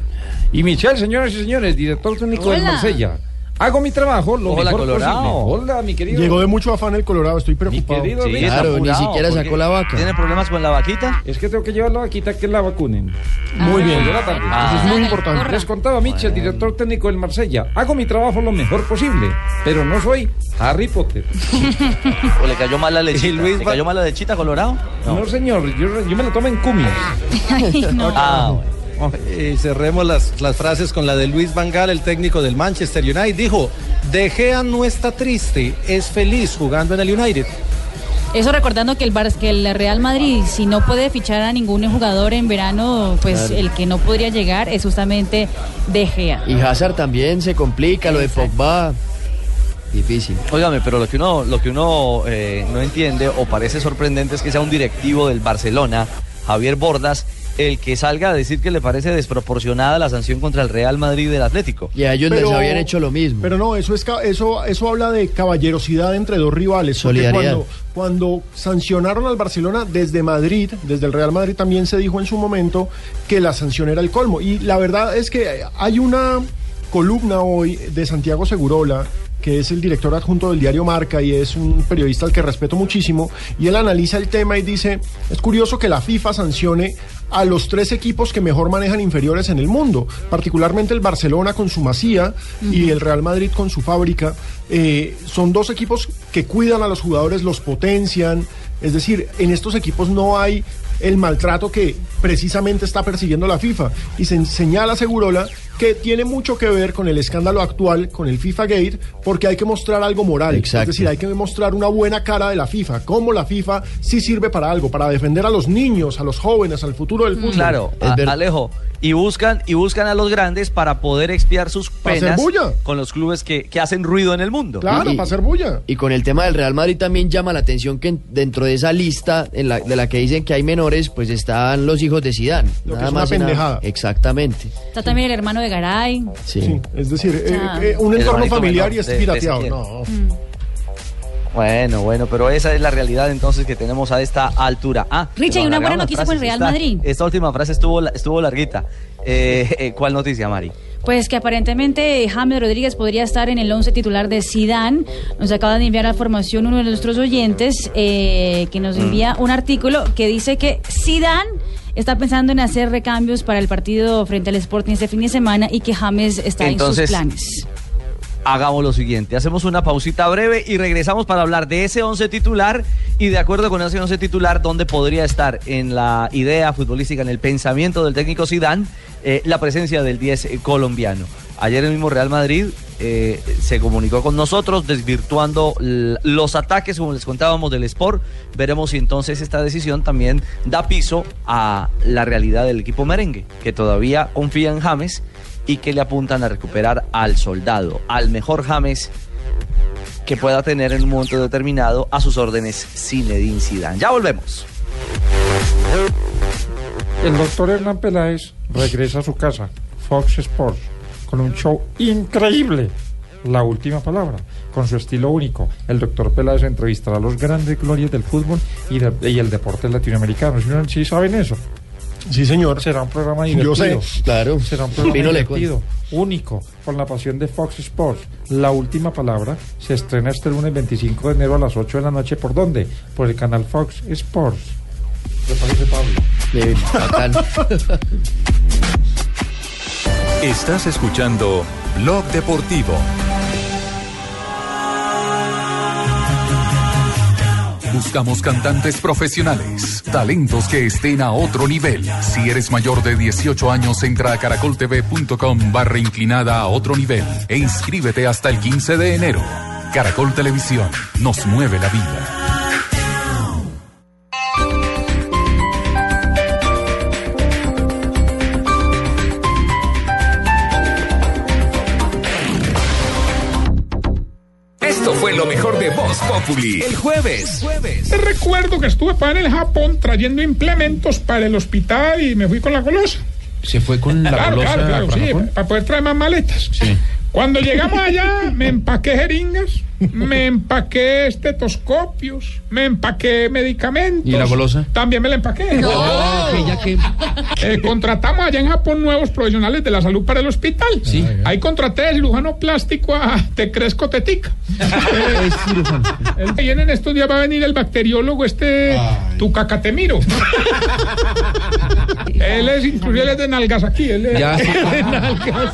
Speaker 12: Y Michel, señoras y señores, director técnico del
Speaker 15: Hola.
Speaker 12: Marsella. Hago mi trabajo lo
Speaker 9: Hola,
Speaker 12: mejor
Speaker 9: Colorado.
Speaker 12: posible. Hola, mi querido.
Speaker 9: Llegó de mucho afán el Colorado, estoy preocupado.
Speaker 12: querido
Speaker 6: Sí,
Speaker 8: Claro, ni
Speaker 6: apurado,
Speaker 8: siquiera
Speaker 6: porque
Speaker 8: sacó la vaca.
Speaker 6: ¿Tiene problemas con la vaquita?
Speaker 12: Es que tengo que llevar la vaquita que la vacunen.
Speaker 9: Muy bien.
Speaker 12: La.
Speaker 6: Ah.
Speaker 9: Eso es muy importante.
Speaker 12: Les contaba Michel, director técnico del Marsella. Hago mi trabajo lo mejor posible, pero no soy Harry Potter.
Speaker 6: ¿O le cayó mal la lechita? ¿Le cayó mal la lechita, Colorado?
Speaker 12: No, señor, yo, yo me lo tomo en cumias.
Speaker 6: Ah,
Speaker 7: Y cerremos las, las frases con la de Luis Van Gaal, el técnico del Manchester United. Dijo, De Gea no está triste, es feliz jugando en el United.
Speaker 15: Eso recordando que el, Bar- que el Real Madrid, si no puede fichar a ningún jugador en verano, pues
Speaker 8: Claro.
Speaker 15: el que no podría llegar es justamente De Gea.
Speaker 8: Y Hazard también se complica, lo de Pogba. Difícil.
Speaker 6: Óigame, pero lo que uno, lo que uno eh, no entiende o parece sorprendente es que sea un directivo del Barcelona, Javier Bordas, el que salga a decir que le parece desproporcionada la sanción contra el Real Madrid y el Atlético.
Speaker 8: Y a ellos les
Speaker 9: Pero-
Speaker 8: habían hecho lo mismo.
Speaker 9: Pero no, eso es ca- eso eso habla de caballerosidad entre dos rivales. porque
Speaker 8: Solidaridad.
Speaker 9: Cuando, cuando sancionaron al Barcelona desde Madrid, desde el Real Madrid también se dijo en su momento que la sanción era el colmo. Y la verdad es que hay una columna hoy de Santiago Segurola que es el director adjunto del diario Marca y es un periodista al que respeto muchísimo, y él analiza el tema y dice, es curioso que la FIFA sancione a los tres equipos que mejor manejan inferiores en el mundo, particularmente el Barcelona con su Masía y el Real Madrid con su fábrica. Eh, son dos equipos que cuidan a los jugadores, los potencian, es decir, en estos equipos no hay el maltrato que precisamente está persiguiendo la FIFA. Y se señala Segurola que tiene mucho que ver con el escándalo actual, con el FIFA Gate, porque hay que mostrar algo moral.
Speaker 8: Exacto.
Speaker 9: Es decir, hay que mostrar una buena cara de la FIFA, cómo la FIFA sí sirve para algo, para defender a los niños, a los jóvenes, al futuro del fútbol.
Speaker 6: Claro, a- Alejo. Y buscan, y buscan a los grandes para poder expiar sus penas
Speaker 9: bulla.
Speaker 6: con los clubes que, que hacen ruido en el mundo.
Speaker 9: Claro,
Speaker 8: Y-
Speaker 9: para hacer bulla.
Speaker 8: Y con el tema del Real Madrid también llama la atención que en- dentro de esa lista en la, de la que dicen que hay menores, pues están los hijos de Sidán.
Speaker 9: Lo que es una
Speaker 8: y nada-
Speaker 9: pendejada.
Speaker 8: Exactamente.
Speaker 15: Está también el hermano de Garay.
Speaker 8: Sí.
Speaker 9: Es decir, eh,
Speaker 15: Ah.
Speaker 9: eh, un
Speaker 6: El
Speaker 9: entorno familiar
Speaker 6: menor
Speaker 9: y es
Speaker 6: de- de
Speaker 9: pirateado. No.
Speaker 6: Bueno, bueno, pero esa es la realidad entonces que tenemos a esta altura. Ah,
Speaker 15: Richie, hay una buena noticia con el. Real Madrid.
Speaker 6: Esta última frase estuvo, estuvo larguita. Eh, eh, ¿Cuál noticia, Mari?
Speaker 15: Pues que aparentemente James Rodríguez podría estar en el 11 titular de Sidán. Nos acaba de enviar a formación uno de nuestros oyentes eh, que nos envía un artículo que dice que Sidán está pensando en hacer recambios para el partido frente al Sporting este fin de semana y que James está
Speaker 6: Entonces,
Speaker 15: en sus planes.
Speaker 6: Hagamos lo siguiente, hacemos una pausita breve y regresamos para hablar de ese 11 titular y de acuerdo con ese 11 titular, donde podría estar en la idea futbolística, en el pensamiento del técnico Sidán, eh, la presencia del 10 colombiano. Ayer el mismo Real Madrid eh, se comunicó con nosotros desvirtuando los ataques, como les contábamos, del Sport. Veremos si entonces esta decisión también da piso a la realidad del equipo merengue, que todavía confía en James y que le apuntan a recuperar al soldado, al mejor James que pueda tener en un momento determinado a sus órdenes Zinedine Zidane. Ya volvemos.
Speaker 12: El doctor Hernán Peláez regresa a su casa, Fox Sports, con un show increíble. La última palabra, con su estilo único. El doctor Peláez entrevistará a los grandes glorias del fútbol y, de- y el deporte latinoamericano. ¿Sí, sí saben eso?
Speaker 9: Sí, señor.
Speaker 12: Será un programa
Speaker 9: Yo
Speaker 12: divertido.
Speaker 9: sé.
Speaker 8: Claro.
Speaker 12: Será un programa
Speaker 8: Vino le
Speaker 12: divertido, único, con la pasión de Fox Sports. La última palabra se estrena este lunes 25 de enero a las 8 de la noche. ¿Por dónde? Por el canal Fox Sports. ¿Le parece, Pablo?
Speaker 14: Estás escuchando Blog Deportivo.
Speaker 22: Buscamos cantantes profesionales, talentos que estén a otro nivel. Si eres mayor de 18 años, entra a caracoltv.com barra inclinada a otro nivel e inscríbete hasta el 15 de enero. Caracol Televisión nos mueve la vida. Populi. El jueves.
Speaker 28: Recuerdo que estuve para en el Japón trayendo implementos para el hospital y me fui con la golosa.
Speaker 29: ¿Se fue con la
Speaker 28: claro,
Speaker 29: golosa
Speaker 28: claro, claro,
Speaker 29: para
Speaker 28: sí,
Speaker 29: Japón?
Speaker 28: para poder traer más maletas. Cuando llegamos allá, me empaqué jeringas, me empaqué estetoscopios, me empaqué medicamentos.
Speaker 29: ¿Y la golosa?
Speaker 28: También me la empaqué.
Speaker 29: Ah, ya que-
Speaker 28: Eh, contratamos allá en Japón nuevos profesionales de la salud para el hospital.
Speaker 29: Sí.
Speaker 28: Ahí contraté de cirujano plástico a Te Cresco Tetica. Eh, el en estos días va a venir el bacteriólogo este Tucacatemiro. él es, inclusive él es de nalgas aquí. Él es
Speaker 29: Ya.
Speaker 28: de nalgas.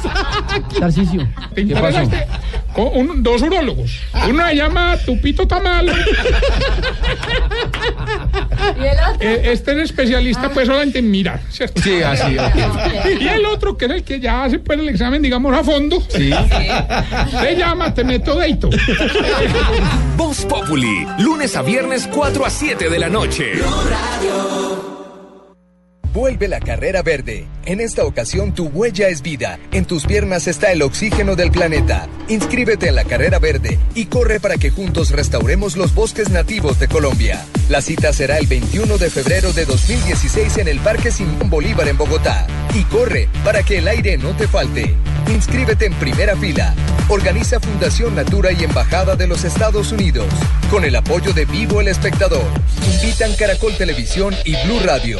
Speaker 8: Tarcicio.
Speaker 28: ¿Te interesa
Speaker 29: pasó?
Speaker 28: este? Con un- dos urólogos. Uno se llama Tupito Tamal. Eh, Este es especialista pues solamente en mirar, ¿cierto?
Speaker 29: Sí, así.
Speaker 28: Y el otro, que es el que ya hace pues el examen, digamos, a fondo.
Speaker 29: Sí.
Speaker 28: Se llama Te Meto Deito.
Speaker 22: Voz Populi, lunes a viernes 4 a 7 de la noche.
Speaker 23: Vuelve la carrera verde. En esta ocasión tu huella es vida. En tus piernas está el oxígeno del planeta. Inscríbete en la carrera verde y corre para que juntos restauremos los bosques nativos de Colombia. La cita será el 21 de febrero de 2016 en el Parque Simón Bolívar en Bogotá. Y corre para que el aire no te falte. Inscríbete en primera fila. Organiza Fundación Natura y Embajada de los Estados Unidos. Con el apoyo de Vivo el Espectador. Invitan Caracol Televisión y Blue Radio.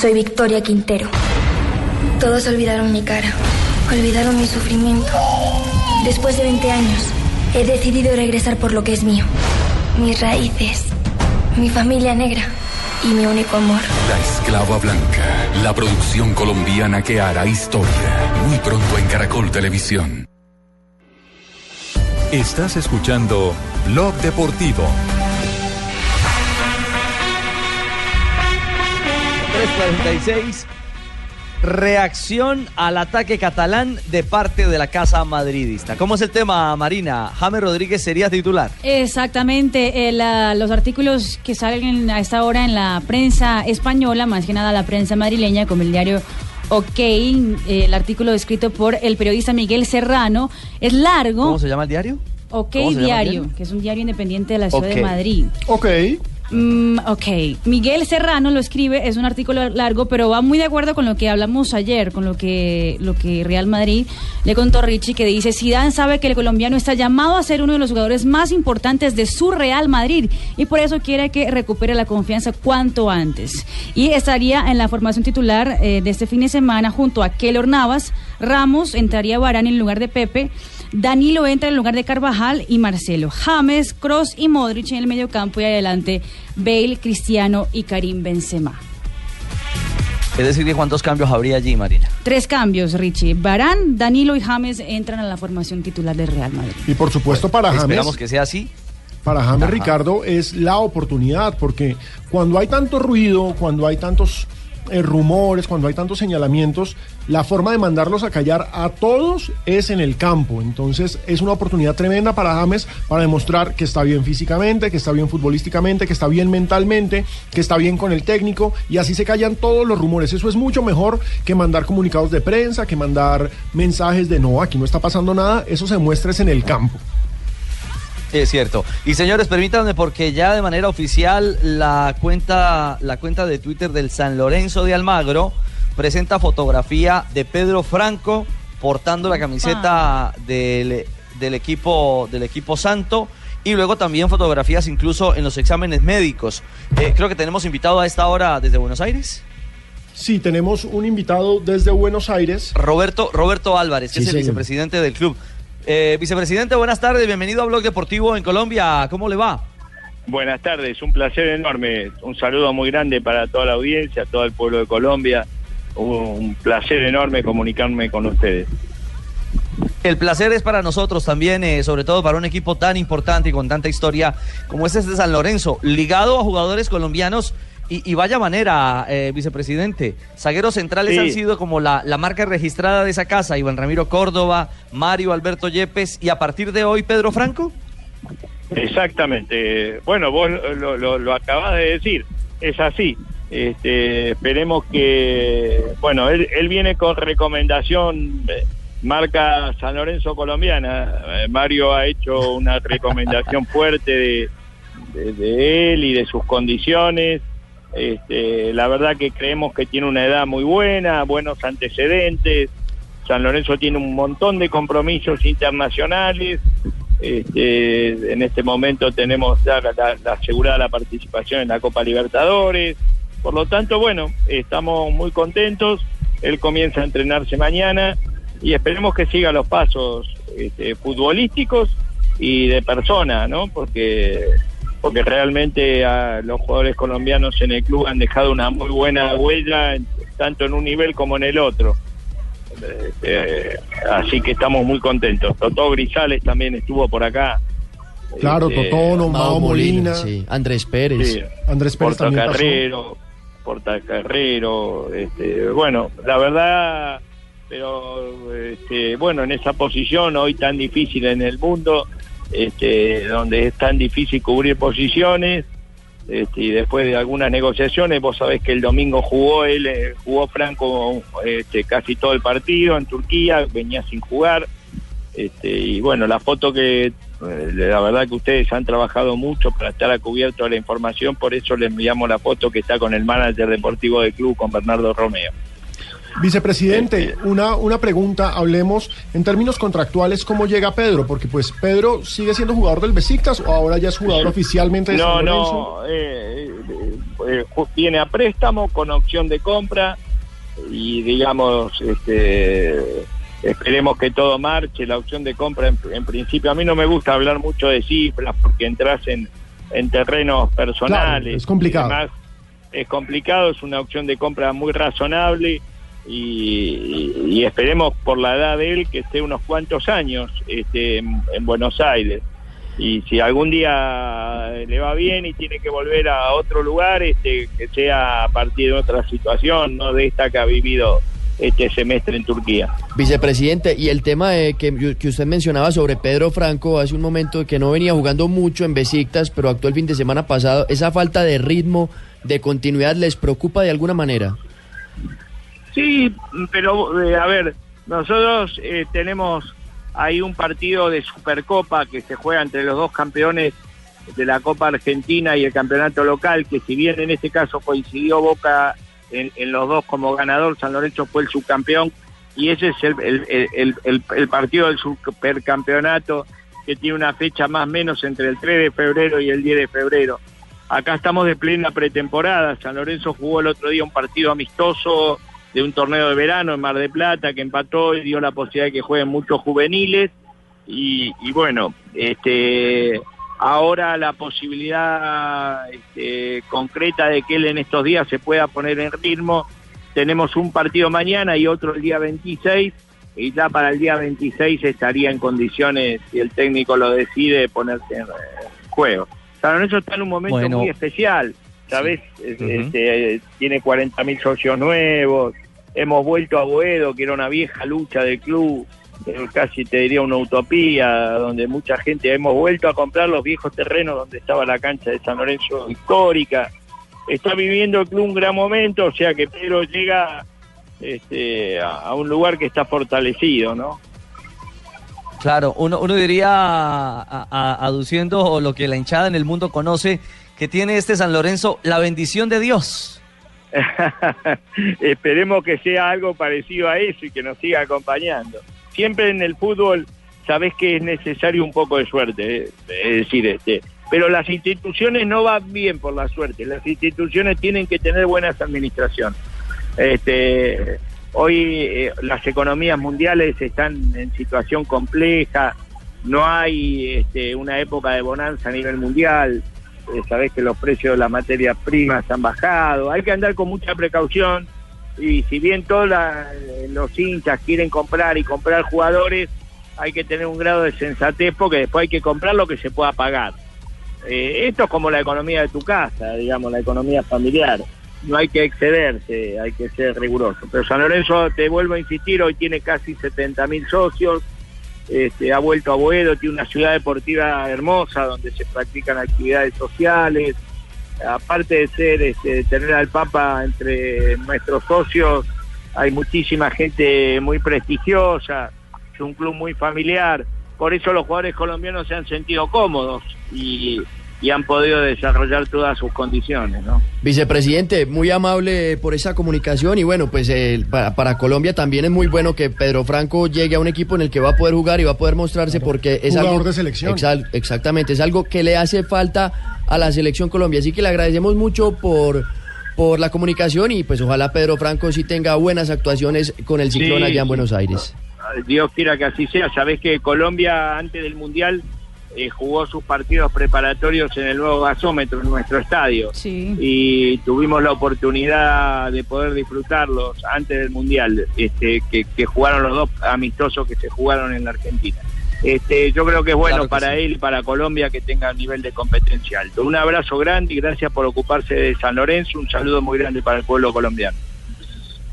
Speaker 21: Soy Victoria Quintero. Todos olvidaron mi cara, olvidaron mi sufrimiento. Después de 20 años, he decidido regresar por lo que es mío. Mis raíces, mi familia negra y mi único amor.
Speaker 22: La Esclava Blanca, la producción colombiana que hará historia. Muy pronto en Caracol Televisión.
Speaker 14: Estás escuchando Blog Deportivo.
Speaker 6: 346. Reacción al ataque catalán de parte de la casa madridista. ¿Cómo es el tema, Marina? James Rodríguez sería titular.
Speaker 15: Exactamente, el, ah, los artículos que salen a esta hora en la prensa española, más que nada la prensa madrileña, como el diario OK, eh, el artículo escrito por el periodista Miguel Serrano, es largo.
Speaker 6: ¿Cómo se llama el diario?
Speaker 15: OK
Speaker 6: ¿Cómo se llama el
Speaker 15: Diario,
Speaker 6: diario?
Speaker 15: que es un diario independiente de la ciudad de Madrid.
Speaker 9: Ok.
Speaker 15: Mm, Miguel Serrano lo escribe, es un artículo largo, pero va muy de acuerdo con lo que hablamos ayer, con lo que, lo que Real Madrid le contó Richie, que dice, Zidane sabe que el colombiano está llamado a ser uno de los jugadores más importantes de su Real Madrid y por eso quiere que recupere la confianza cuanto antes. Y estaría en la formación titular eh, de este fin de semana junto a Keylor Navas, Ramos, entraría Barán en lugar de Pepe, Danilo entra en lugar de Carvajal y Marcelo. James, Cross y Modric en el medio campo y adelante Bale, Cristiano y Karim Benzema.
Speaker 6: Es decir, ¿cuántos cambios habría allí, Marina?
Speaker 15: Tres cambios, Richie. Barán, Danilo y James entran a la formación titular del Real Madrid.
Speaker 9: Y por supuesto para James.
Speaker 6: Esperamos que sea así.
Speaker 9: Para James
Speaker 6: Ajá.
Speaker 9: Ricardo es la oportunidad, porque cuando hay tanto ruido, cuando hay tantos eh, rumores, cuando hay tantos señalamientos, la forma de mandarlos a callar a todos es en el campo. Entonces es una oportunidad tremenda para James para demostrar que está bien físicamente, que está bien futbolísticamente, que está bien mentalmente, que está bien con el técnico y así se callan todos los rumores. Eso es mucho mejor que mandar comunicados de prensa, que mandar mensajes de no, aquí no está pasando nada. Eso se muestra es en el campo.
Speaker 6: Es cierto. Y señores, permítanme porque ya de manera oficial la cuenta, la cuenta de Twitter del San Lorenzo de Almagro presenta fotografía de Pedro Franco portando la camiseta del, del equipo del equipo Santo y luego también fotografías incluso en los exámenes médicos. Eh, creo que tenemos invitado a esta hora desde Buenos Aires.
Speaker 9: Sí, tenemos un invitado desde Buenos Aires.
Speaker 6: Roberto, Roberto Álvarez, que
Speaker 9: Sí,
Speaker 6: es el
Speaker 9: señor.
Speaker 6: vicepresidente del club. Eh, vicepresidente, buenas tardes, bienvenido a Blog Deportivo en Colombia. ¿Cómo le va?
Speaker 30: Buenas tardes, un placer enorme. Un saludo muy grande para toda la audiencia, todo el pueblo de Colombia. Un placer enorme comunicarme con ustedes.
Speaker 6: El placer es para nosotros también, eh, sobre todo para un equipo tan importante y con tanta historia como es este San Lorenzo, ligado a jugadores colombianos. Y, y vaya manera, eh, vicepresidente. Zagueros centrales
Speaker 30: Sí.
Speaker 6: han sido como la, la marca registrada de esa casa. Iván Ramiro Córdoba, Mario Alberto Yepes y a partir de hoy Pedro Franco.
Speaker 30: Exactamente. Bueno, vos lo, lo, lo acabás de decir. Es así. Este, esperemos que, bueno, él, él viene con recomendación eh, marca San Lorenzo colombiana. Eh, Mario ha hecho una recomendación fuerte de, de- de él y de sus condiciones. Este, la verdad que creemos que tiene una edad muy buena, buenos antecedentes. San Lorenzo tiene un montón de compromisos internacionales. Este, en este momento tenemos ya la, asegurada la participación en la Copa Libertadores. Por lo tanto, bueno, estamos muy contentos. Él comienza a entrenarse mañana y esperemos que siga los pasos este, futbolísticos y de persona, ¿no? Porque porque realmente a los jugadores colombianos en el club han dejado una muy buena huella, en- tanto en un nivel como en el otro. Eh, así que estamos muy contentos. Totó Grisales también estuvo por acá.
Speaker 9: Claro,
Speaker 30: Este,
Speaker 9: Totono, Mao Molina.
Speaker 8: sí. Andrés Pérez.
Speaker 30: Sí.
Speaker 9: Andrés Pérez también pasó.
Speaker 30: Portacarrero, Portacarrero, este, bueno, la verdad, pero este, bueno, en esa posición hoy tan difícil en el mundo, este, donde es tan difícil cubrir posiciones, este, y después de algunas negociaciones, vos sabés que el domingo jugó él, eh, jugó Franco este, casi todo el partido en Turquía, venía sin jugar, este, y bueno, la foto que eh, la verdad que ustedes han trabajado mucho para estar a cubierto de la información, por eso le enviamos la foto que está con el manager deportivo del club, con Bernardo Romeo.
Speaker 9: Vicepresidente, una, una pregunta, hablemos en términos contractuales, ¿cómo llega Pedro? Porque pues Pedro sigue siendo jugador del Besiktas o ahora ya es jugador oficialmente de
Speaker 30: No,
Speaker 9: San
Speaker 30: no, eh, eh, eh, a préstamo con opción de compra y digamos, este, esperemos que todo marche, la opción de compra en, en principio, a mí no me gusta hablar mucho de cifras porque entras en, en terrenos personales.
Speaker 9: Claro, es complicado.
Speaker 30: es complicado, es una opción de compra muy razonable y, y- esperemos por la edad de él que esté unos cuantos años este, en, en Buenos Aires. Y si algún día le va bien y tiene que volver a otro lugar, este, que sea a partir de otra situación, no de esta que ha vivido este semestre en Turquía.
Speaker 8: Vicepresidente, y el tema de que, que usted mencionaba sobre Pedro Franco hace un momento que no venía jugando mucho en Besiktas, pero actuó el fin de semana pasado, ¿esa falta de ritmo, de continuidad les preocupa de alguna manera?
Speaker 30: Sí, pero eh, a ver, nosotros eh, tenemos ahí un partido de Supercopa que se juega entre los dos campeones de la Copa Argentina y el campeonato local, que si bien en este caso coincidió Boca en, los dos como ganador, San Lorenzo fue el subcampeón y ese es el, el, el- el- el partido del supercampeonato que tiene una fecha más o menos entre el 3 de febrero y el 10 de febrero. Acá estamos de plena pretemporada. San Lorenzo jugó el otro día un partido amistoso de un torneo de verano en Mar de Plata que empató y dio la posibilidad de que jueguen muchos juveniles. Y, y bueno, este, ahora la posibilidad este, concreta de que él en estos días se pueda poner en ritmo tenemos un partido mañana y otro el día 26 y ya para el día 26 estaría en condiciones, si el técnico lo decide, ponerse en juego. San Lorenzo está en un momento
Speaker 6: Bueno.
Speaker 30: muy especial, ¿sabes? Es- este, eh, tiene 40.000 socios nuevos, hemos vuelto a Boedo, que era una vieja lucha del club, eh, casi te diría una utopía, donde mucha gente hemos vuelto a comprar los viejos terrenos donde estaba la cancha de San Lorenzo histórica. Está viviendo el club un gran momento, o sea que Pedro llega este, a, a un lugar que está fortalecido, ¿no?
Speaker 6: Claro, uno, uno diría, a- a- aduciendo lo que la hinchada en el mundo conoce, que tiene este San Lorenzo, la bendición de Dios.
Speaker 30: Esperemos que sea algo parecido a eso y que nos siga acompañando. Siempre en el fútbol sabes que es necesario un poco de suerte, eh, es decir, este, pero las instituciones no van bien por la suerte, las instituciones tienen que tener buenas administraciones. Este, hoy eh, las economías mundiales están en situación compleja, no hay este, una época de bonanza a nivel mundial, sabés que los precios de las materias primas han bajado, hay que andar con mucha precaución y si bien todos la- los hinchas quieren comprar y comprar jugadores, hay que tener un grado de sensatez porque después hay que comprar lo que se pueda pagar. Eh, esto es como la economía de tu casa, digamos, la economía familiar. No hay que excederse, hay que ser riguroso. Pero San Lorenzo, te vuelvo a insistir, hoy tiene casi 70 mil socios, este, ha vuelto a Boedo, tiene una ciudad deportiva hermosa donde se practican actividades sociales. Aparte de ser, este, tener al Papa entre nuestros socios, hay muchísima gente muy prestigiosa, es un club muy familiar. Por eso los jugadores colombianos se han sentido cómodos y, y han podido desarrollar todas sus condiciones, ¿no?
Speaker 8: Vicepresidente, muy amable por esa comunicación y bueno, pues eh, para, para Colombia también es muy bueno que Pedro Franco llegue a un equipo en el que va a poder jugar y va a poder mostrarse porque es
Speaker 9: Jugador
Speaker 8: algo
Speaker 9: de selección.
Speaker 8: Exact- exactamente, es algo que le hace falta a la selección Colombia, así que le agradecemos mucho por por la comunicación y pues ojalá Pedro Franco sí tenga buenas actuaciones con el ciclón
Speaker 30: Sí,
Speaker 8: allá en. Buenos Aires.
Speaker 30: Dios quiera que así sea. Sabés que Colombia antes del Mundial eh, jugó sus partidos preparatorios en el nuevo gasómetro, en nuestro estadio. Y tuvimos la oportunidad de poder disfrutarlos antes del Mundial, este, que, que jugaron los dos amistosos que se jugaron en la Argentina. Este, yo creo que es bueno
Speaker 6: Claro que
Speaker 30: para
Speaker 6: sí.
Speaker 30: él y para Colombia que tenga un nivel de competencia alto. Un abrazo grande y gracias por ocuparse de San Lorenzo. Un saludo muy grande para el pueblo colombiano.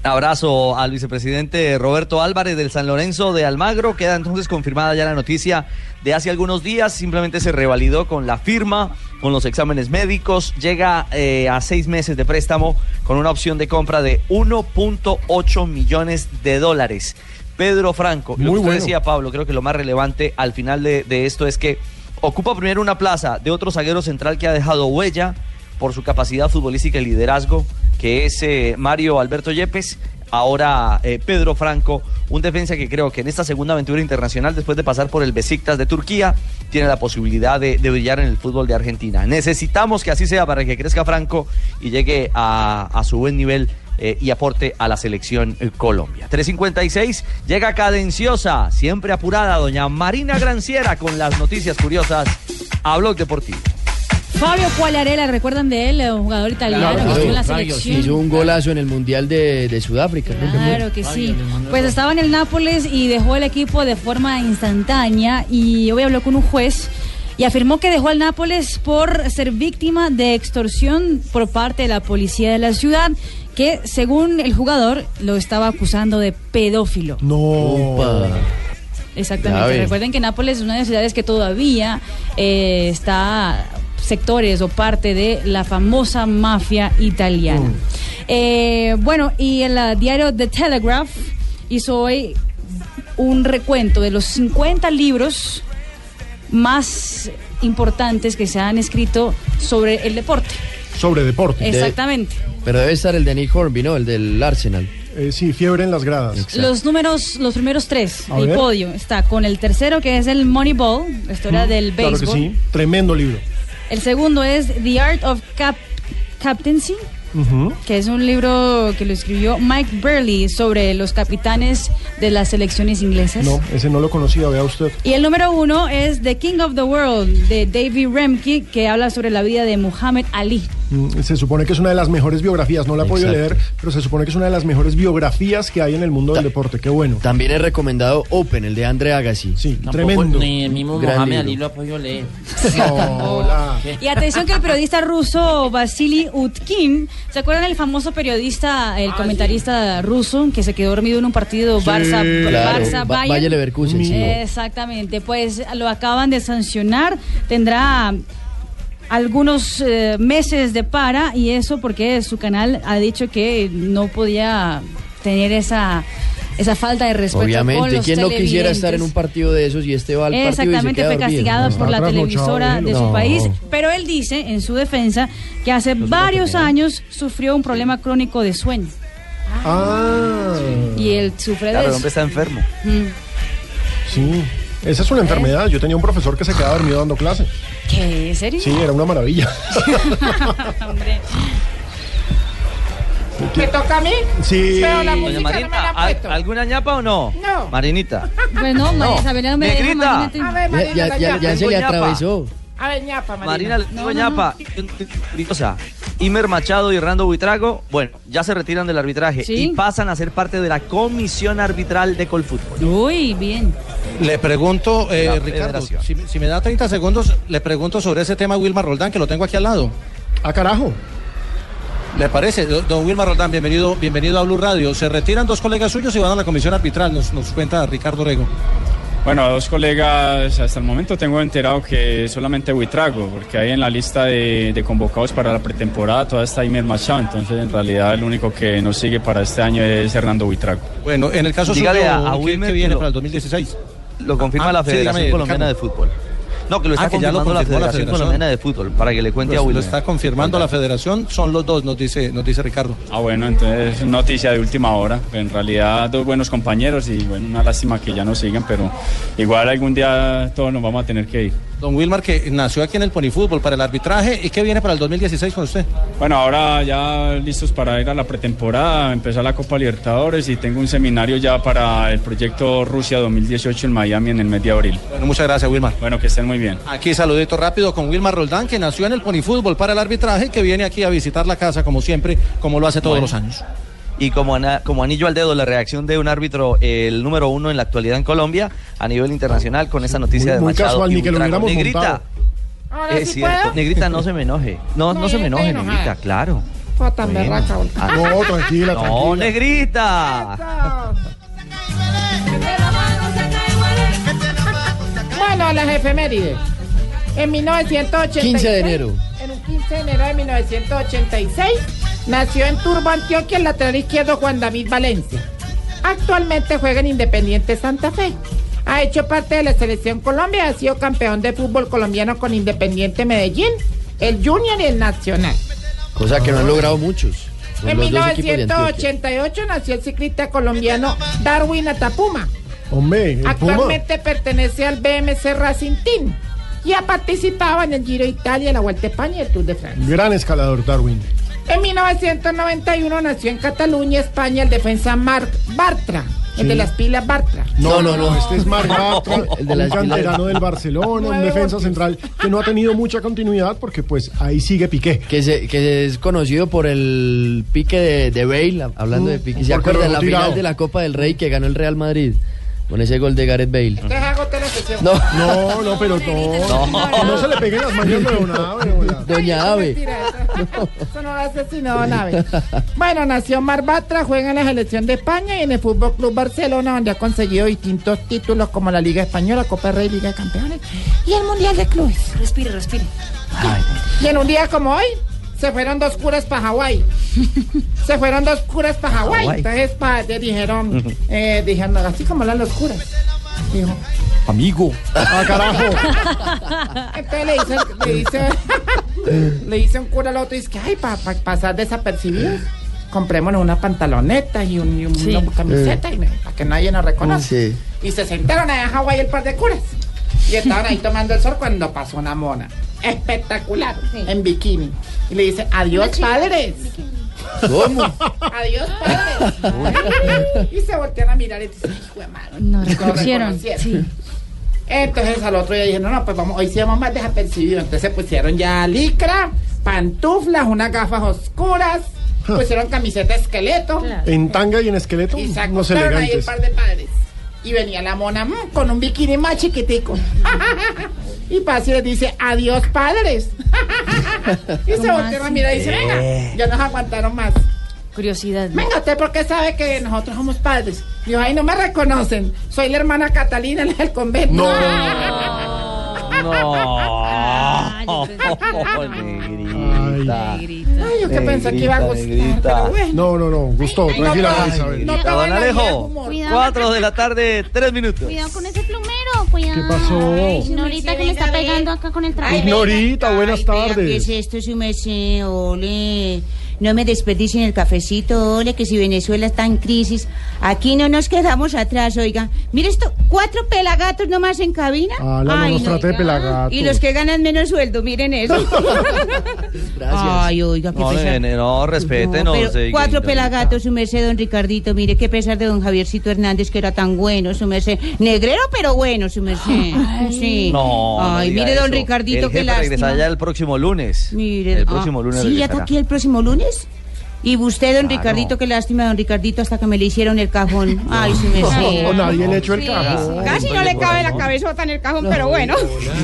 Speaker 6: Abrazo al vicepresidente Roberto Álvarez del San Lorenzo de Almagro. Queda entonces confirmada ya la noticia de hace algunos días. Simplemente se revalidó con la firma, con los exámenes médicos. Llega eh, a seis meses de préstamo con una opción de compra de 1.8 millones de dólares. Pedro Franco, lo que usted
Speaker 9: bueno.
Speaker 6: decía Pablo, creo que lo más relevante al final de, de esto es que ocupa primero una plaza de otro zaguero central que ha dejado huella por su capacidad futbolística y liderazgo, que es eh, Mario Alberto Yepes. Ahora eh, Pedro Franco, un defensa que creo que en esta segunda aventura internacional, después de pasar por el Besiktas de Turquía, tiene la posibilidad de, brillar en el fútbol de Argentina. Necesitamos que así sea para que crezca Franco y llegue a, su buen nivel eh, y aporte a la selección Colombia. 356, llega cadenciosa, siempre apurada, doña Marina Granciera con las noticias curiosas a Blog Deportivo.
Speaker 15: Fabio Quagliarella, ¿recuerdan de él? Un jugador italiano que estuvo en la selección.
Speaker 8: Hizo un golazo en el Mundial de, de Sudáfrica. ¿no?
Speaker 15: Claro que sí. Pues estaba en el Nápoles y dejó el equipo de forma instantánea y hoy habló con un juez y afirmó que dejó al Nápoles por ser víctima de extorsión por parte de la policía de la ciudad que según el jugador lo estaba acusando de pedófilo.
Speaker 9: No.
Speaker 15: Exactamente.
Speaker 9: Grave.
Speaker 15: Recuerden que Nápoles es una de las ciudades que todavía eh, está sectores o parte de la famosa mafia italiana. Eh, bueno, y el ah, diario The Telegraph hizo hoy un recuento de los 50 libros más importantes que se han escrito sobre el deporte.
Speaker 9: Sobre deporte.
Speaker 15: Exactamente.
Speaker 8: Pero debe estar el de Nick Hornby, ¿no? El del Arsenal.
Speaker 9: Eh, sí, fiebre en las gradas.
Speaker 15: Los números, los primeros tres,
Speaker 9: A
Speaker 15: el
Speaker 9: ver.
Speaker 15: podio, está con el tercero que es el Moneyball, la historia del
Speaker 9: Claro que
Speaker 15: béisbol.
Speaker 9: sí. Tremendo libro.
Speaker 15: El segundo es The Art of Cap Captaincy. Que es un libro que lo escribió Mike Burley sobre los capitanes de las selecciones inglesas.
Speaker 9: No, ese no lo conocía, vea usted.
Speaker 15: Y el número uno es The King of the World de David Remke, que habla sobre la vida de Muhammad Ali.
Speaker 9: Mm, Se supone que es una de las mejores biografías, no la he podido leer, pero se supone que es una de las mejores biografías que hay en el mundo del deporte. Qué bueno.
Speaker 8: También he recomendado Open, el de Andre Agassi.
Speaker 9: Sí,
Speaker 17: Tampoco Ni el mismo
Speaker 8: Gran
Speaker 17: Mohamed
Speaker 8: libro.
Speaker 17: Ali lo ha podido leer.
Speaker 9: Hola.
Speaker 15: Y atención que el periodista ruso Vasily Utkin, ¿se acuerdan el famoso periodista, el comentarista ruso que se quedó dormido en un partido
Speaker 8: Sí,
Speaker 15: Barça,
Speaker 8: claro,
Speaker 15: Barça
Speaker 8: Ba-
Speaker 15: Bayern?
Speaker 8: Bayer Leverkusen, sí.
Speaker 15: Exactamente, pues lo acaban de sancionar, tendrá algunos eh, meses de para y eso porque su canal ha dicho que no podía tener esa esa falta de respeto con
Speaker 8: Obviamente,
Speaker 15: los
Speaker 8: ¿quién no quisiera estar en un partido de esos y este va al partido y se
Speaker 15: Exactamente,
Speaker 8: queda
Speaker 15: fue
Speaker 8: dormido?
Speaker 15: castigado por la televisora de su
Speaker 8: No.
Speaker 15: país, pero él dice en su defensa que hace varios años sufrió un problema crónico de sueño
Speaker 9: Ah.
Speaker 15: y él sufre
Speaker 6: Claro,
Speaker 15: de
Speaker 6: el
Speaker 15: eso.
Speaker 6: hombre está enfermo.
Speaker 15: Mm.
Speaker 9: Sí. Esa es una enfermedad. Yo tenía un profesor que se quedaba dormido dando clase.
Speaker 15: ¿Qué? ¿En serio?
Speaker 9: Sí, era una maravilla.
Speaker 15: Hombre.
Speaker 31: ¿Me toca a mí?
Speaker 9: Sí.
Speaker 31: Pero la música no me
Speaker 6: Marinita,
Speaker 31: la han
Speaker 6: ¿al-
Speaker 31: puesto.
Speaker 6: ¿alguna ñapa o no?
Speaker 31: No.
Speaker 6: Marinita.
Speaker 15: Bueno, María Isabel no me deja,
Speaker 6: Negrita.
Speaker 31: A ver, Marina,
Speaker 8: Ya, ya,
Speaker 31: ñapa.
Speaker 8: ya se le atravesó.
Speaker 31: A ver, ñapa, Marina.
Speaker 6: Marina, le digo ñapa. Curiosa. Imer Machado y Hernando Buitrago, bueno, ya se retiran del arbitraje
Speaker 15: Sí.
Speaker 6: y pasan a ser parte de la comisión arbitral de Colfútbol.
Speaker 15: Uy, bien.
Speaker 7: Le pregunto, eh, Ricardo, si, si me da 30 segundos, le pregunto sobre ese tema a Wilmar Roldán, que lo tengo aquí al lado.
Speaker 9: Ah, carajo.
Speaker 7: ¿Le parece? Do- Don Wilmar Roldán, bienvenido, bienvenido a Blue Radio. Se retiran dos colegas suyos y van a la comisión arbitral, nos, nos cuenta Ricardo Rego.
Speaker 32: Bueno, a dos colegas, hasta el momento tengo enterado que solamente Buitrago, porque hay en la lista de, de convocados para la pretemporada toda está Imer Machado, entonces en realidad el único que nos sigue para este año es Hernando Buitrago.
Speaker 7: Bueno, en el caso
Speaker 6: Dígale
Speaker 7: suyo,
Speaker 6: a- a
Speaker 7: ¿qué-
Speaker 6: Wilmer
Speaker 7: ¿qué,
Speaker 6: que
Speaker 7: viene
Speaker 6: lo-
Speaker 7: para el 2016?
Speaker 6: Lo confirma
Speaker 7: Ah,
Speaker 6: la
Speaker 7: sí,
Speaker 6: Federación
Speaker 7: dígame,
Speaker 6: Colombiana de Fútbol. No, que lo está
Speaker 7: Ah, que ya lo
Speaker 6: confirmando la Federación. Colombiana de Fútbol, para que le cuente
Speaker 7: Lo,
Speaker 6: a
Speaker 7: lo
Speaker 6: Wilmer.
Speaker 7: está confirmando la federación, son los dos, nos dice, nos dice Ricardo.
Speaker 32: Ah, bueno, entonces noticia de última hora. En realidad, dos buenos compañeros y bueno, una lástima que ya no sigan, pero igual algún día todos nos vamos a tener que ir.
Speaker 7: Don Wilmar, que nació aquí en el Ponifútbol para el arbitraje, ¿y qué viene para el 2016 con usted?
Speaker 32: Bueno, ahora ya listos para ir a la pretemporada, empezar la Copa Libertadores y tengo un seminario ya para el proyecto Rusia 2018 en Miami en el mes de abril.
Speaker 7: Bueno, muchas gracias, Wilmar.
Speaker 32: Bueno, que estén muy bien.
Speaker 7: Aquí saludito rápido con Wilmar Roldán, que nació en el Ponifútbol para el arbitraje, que viene aquí a visitar la casa como siempre, como lo hace todos
Speaker 6: Bueno.
Speaker 7: los años.
Speaker 6: Y como, ana- como anillo al dedo, la reacción de un árbitro, el número uno en la actualidad en Colombia, a nivel internacional, con esa noticia
Speaker 9: Muy-
Speaker 6: de
Speaker 9: muy
Speaker 6: Machado.
Speaker 9: casual,
Speaker 6: y
Speaker 9: ni que lo hubiéramos
Speaker 6: Negrita.
Speaker 31: Ahora
Speaker 6: es
Speaker 31: sí
Speaker 6: cierto.
Speaker 31: puedo.
Speaker 6: Negrita, no se me enoje. No, no,
Speaker 31: No,
Speaker 6: se me enoje,
Speaker 31: enojada.
Speaker 6: Negrita, claro.
Speaker 31: Fue tan
Speaker 6: Bueno.
Speaker 31: berraca, bol-
Speaker 6: Ah,
Speaker 9: No, tranquila,
Speaker 6: No,
Speaker 9: tranquila.
Speaker 6: Negrita.
Speaker 31: Bueno, las efemérides. En 1986.
Speaker 8: 15 de enero.
Speaker 31: En un 15 de enero de 1986 nació en Turbo, Antioquia, el lateral izquierdo Juan David Valencia. Actualmente juega en Independiente Santa Fe. Ha hecho parte de la selección Colombia, ha sido campeón de fútbol colombiano con Independiente Medellín, el Junior y el Nacional.
Speaker 8: Cosa que no han logrado muchos. Son
Speaker 31: En
Speaker 8: los dos equipos de Antioquia.
Speaker 31: 1988 nació el ciclista colombiano Darwin Atapuma.
Speaker 9: Hombre, Puma.
Speaker 31: Actualmente pertenece al BMC Racing Team y ha participado en el Giro de Italia, la Vuelta a España y el Tour de Francia.
Speaker 9: Gran escalador, Darwin.
Speaker 31: En 1991 nació en Cataluña, España, el defensa Marc Bartra, el de las pilas Bartra.
Speaker 9: No, no, no. Este es Marc Bartra,
Speaker 8: El de
Speaker 9: un canterano del Barcelona, un defensa central que no ha tenido mucha continuidad porque pues ahí sigue Piqué.
Speaker 8: Que, se- que es conocido por el pique de, de Bale, hablando de pique. ¿Se acuerdan
Speaker 9: lo
Speaker 8: la final de la Copa del Rey que ganó el Real Madrid? Con ese gol de Gareth Bale. No,
Speaker 9: No, no, pero no. Que no se le peguen las manos de.
Speaker 8: Doña Ave.
Speaker 31: Mentira, eso, no lo Don Abe. Bueno, nació Mar Bartra, juega en la selección de España y en el Fútbol Club Barcelona, donde ha conseguido distintos títulos como la Liga Española, Copa Rey, Liga de Campeones y el Mundial de Clubes.
Speaker 15: Respire, respire.
Speaker 31: Y en un día como hoy, se fueron dos curas para Hawái. Se fueron dos curas para Hawái. Entonces pa, le dijeron, eh, dijeron, así como hablan los curas. Dijo.
Speaker 7: Amigo.
Speaker 9: Ah, carajo.
Speaker 31: Entonces le dice, le dice, le dice un cura al otro y dice que, ay, para pasar desapercibidos, comprémonos una pantaloneta y, un- y un-
Speaker 15: Sí.
Speaker 31: una camiseta y, para que nadie nos reconozca.
Speaker 8: Sí.
Speaker 31: Y se sentaron allá en Hawái el par de curas. Y estaban ahí tomando el sol cuando pasó una mona. Espectacular. En bikini. Y le dice, adiós padres.
Speaker 8: ¿Cómo?
Speaker 31: Adiós, padres. y se voltean a mirar y dicen, hijo de madre.
Speaker 15: No
Speaker 31: Lo
Speaker 15: reconocieron.
Speaker 31: reconocieron.
Speaker 15: Sí.
Speaker 31: Entonces al otro día dijeron, no, pues vamos, hoy sí vamos más desapercibidos. Entonces se pusieron ya licra, pantuflas, unas gafas oscuras, pusieron camiseta esqueleto.
Speaker 9: En tanga y en esqueleto,
Speaker 31: Y acostaron ahí el
Speaker 9: elegantes.
Speaker 31: par de padres. Y venía la mona mm, con un bikini más chiquitico. y Pasi les dice, adiós padres. y se
Speaker 15: ¿Cómo
Speaker 31: voltearon a
Speaker 15: así?
Speaker 31: mirar y dice, venga, ya nos aguantaron más.
Speaker 15: Curiosidad.
Speaker 31: Venga, ¿usted por qué sabe que nosotros somos padres? Dijo, ay, no me reconocen. Soy la hermana Catalina, la del convento.
Speaker 6: No. Negrita.
Speaker 31: Ay, yo que pensé que iba a gustar.
Speaker 6: Negrita.
Speaker 31: Pero bueno.
Speaker 9: No, no, no, gustó, tranquila,
Speaker 31: no,
Speaker 9: Isabel.
Speaker 31: no,
Speaker 6: Don
Speaker 31: en
Speaker 6: Alejo,
Speaker 31: vida el humor.
Speaker 6: cuatro de la tarde, tres minutos.
Speaker 33: Cuidado con ese plumero, cuidado.
Speaker 9: ¿Qué pasó?
Speaker 33: Ignorita que me está pegando acá con el traje.
Speaker 9: Ignorita, buenas
Speaker 34: ¿Qué
Speaker 9: tardes.
Speaker 34: es esto, su merced? Ole. No me desperdicien el cafecito, ole, que si Venezuela está en crisis, aquí no nos quedamos atrás, oiga. Mire esto, cuatro pelagatos nomás en cabina.
Speaker 9: Ah, la no nos trate de pelagatos.
Speaker 34: Y los que ganan menos sueldo, miren eso. Ay, oiga, qué
Speaker 6: No,
Speaker 34: pesar.
Speaker 6: nene, no, respétenos.
Speaker 34: Pero
Speaker 6: eh,
Speaker 34: cuatro pelagatos, su merced, don Ricardito. Mire, qué pesar de don Javiercito Hernández, que era tan bueno, su merced. Negrero, pero bueno, su merced. Sí.
Speaker 6: No, no
Speaker 34: Ay, mire, don
Speaker 6: eso.
Speaker 34: Ricardito,
Speaker 6: el
Speaker 34: qué
Speaker 6: jefe
Speaker 34: lástima.
Speaker 6: regresa ya el próximo lunes.
Speaker 34: Mire,
Speaker 6: el
Speaker 34: ah,
Speaker 6: próximo lunes
Speaker 34: Sí, ya está
Speaker 6: regresará.
Speaker 34: aquí el próximo lunes. Reyes Y usted, don
Speaker 6: Claro.
Speaker 34: Ricardito, qué lástima, don Ricardito, hasta que me le hicieron el cajón. Ay, sí me sé.
Speaker 9: No, nadie le echó el cajón.
Speaker 34: Casi no le cabe la cabezota en el cajón, pero bueno.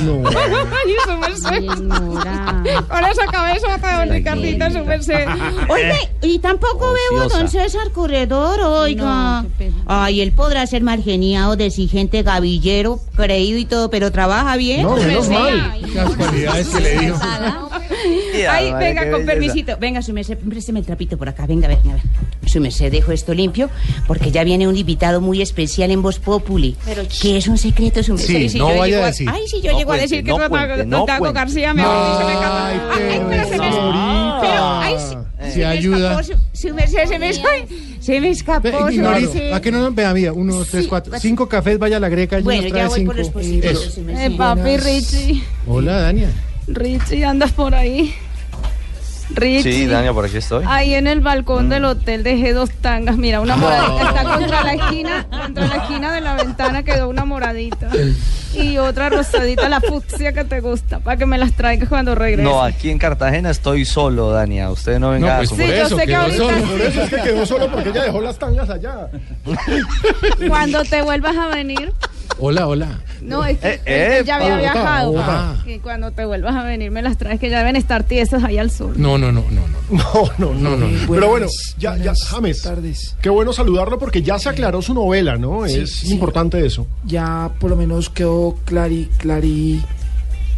Speaker 9: No.
Speaker 34: Ay, su merced. Con esa cabezota, don Ricardito, su merced. Oiga, y tampoco veo a don. César Corredor, oiga. Ay, él podrá ser margeniado, desigente, gavillero, creído y todo, pero trabaja bien.
Speaker 9: No, menos mal.
Speaker 34: Las
Speaker 9: cualidades que le dijo.
Speaker 34: Ay, venga, con permisito. Venga, su merced, présteme el trapito por acá. Venga, venga, venga. Su merced, dejo esto limpio porque ya viene un invitado muy especial en Voz Populi. que es un secreto, su merced.
Speaker 7: Sí,
Speaker 34: si
Speaker 7: no
Speaker 34: yo
Speaker 7: vaya
Speaker 34: llego
Speaker 7: a decir.
Speaker 34: Ay, si yo
Speaker 6: No
Speaker 34: llego a
Speaker 6: cuente,
Speaker 34: decir que
Speaker 6: no
Speaker 34: es
Speaker 6: cuente, no cuente.
Speaker 34: García, me dicho, me encanta.
Speaker 9: Ay,
Speaker 34: Ay, pero se me
Speaker 9: señorita.
Speaker 34: Pero, ay, sí,
Speaker 9: Eh.
Speaker 34: se
Speaker 7: Si
Speaker 34: me
Speaker 7: ayuda.
Speaker 34: escapó, su, su merced, se me, ay, se me escapó. su
Speaker 7: Ignorito.
Speaker 34: merced.
Speaker 7: ¿A qué no vea? Mira, uno, dos, tres,
Speaker 34: Sí,
Speaker 7: cuatro. Cinco cafés, vaya a la greca.
Speaker 34: Bueno,
Speaker 7: nos
Speaker 34: ya
Speaker 7: trae
Speaker 34: voy
Speaker 7: cinco.
Speaker 34: por los posibles,
Speaker 7: Eso.
Speaker 34: su merced.
Speaker 33: Eh, papi Richie,
Speaker 7: Hola, Dania.
Speaker 33: Richie, andas por ahí. Richie.
Speaker 6: Sí, Dania, por aquí estoy.
Speaker 33: Ahí en el balcón del hotel dejé dos tangas. Mira, una moradita está contra la esquina, contra la esquina de la ventana quedó una moradita. Y otra rosadita, la fucsia que te gusta, para que me las traigas cuando regrese.
Speaker 6: No, aquí en Cartagena estoy solo, Dania. Usted no venga
Speaker 7: pues
Speaker 6: a
Speaker 33: Sí, yo sé que ahorita
Speaker 9: Por eso es que quedó solo porque ella dejó las tangas allá.
Speaker 33: cuando te vuelvas a venir.
Speaker 7: Hola, hola.
Speaker 33: No, es que
Speaker 6: Eh,
Speaker 33: ya había viajado.
Speaker 7: opa.
Speaker 33: Y cuando te vuelvas a venir me las traes, que ya deben estar tiesas ahí al sur.
Speaker 7: No, no, no, no, no.
Speaker 9: No, no, no, no.
Speaker 7: no.
Speaker 9: Pero bueno, ya, ya, James,
Speaker 35: tardes.
Speaker 9: qué bueno saludarlo porque ya se aclaró su novela, ¿no?
Speaker 35: Sí,
Speaker 9: es
Speaker 35: sí.
Speaker 9: importante eso.
Speaker 35: Ya por lo menos quedó clari, clari,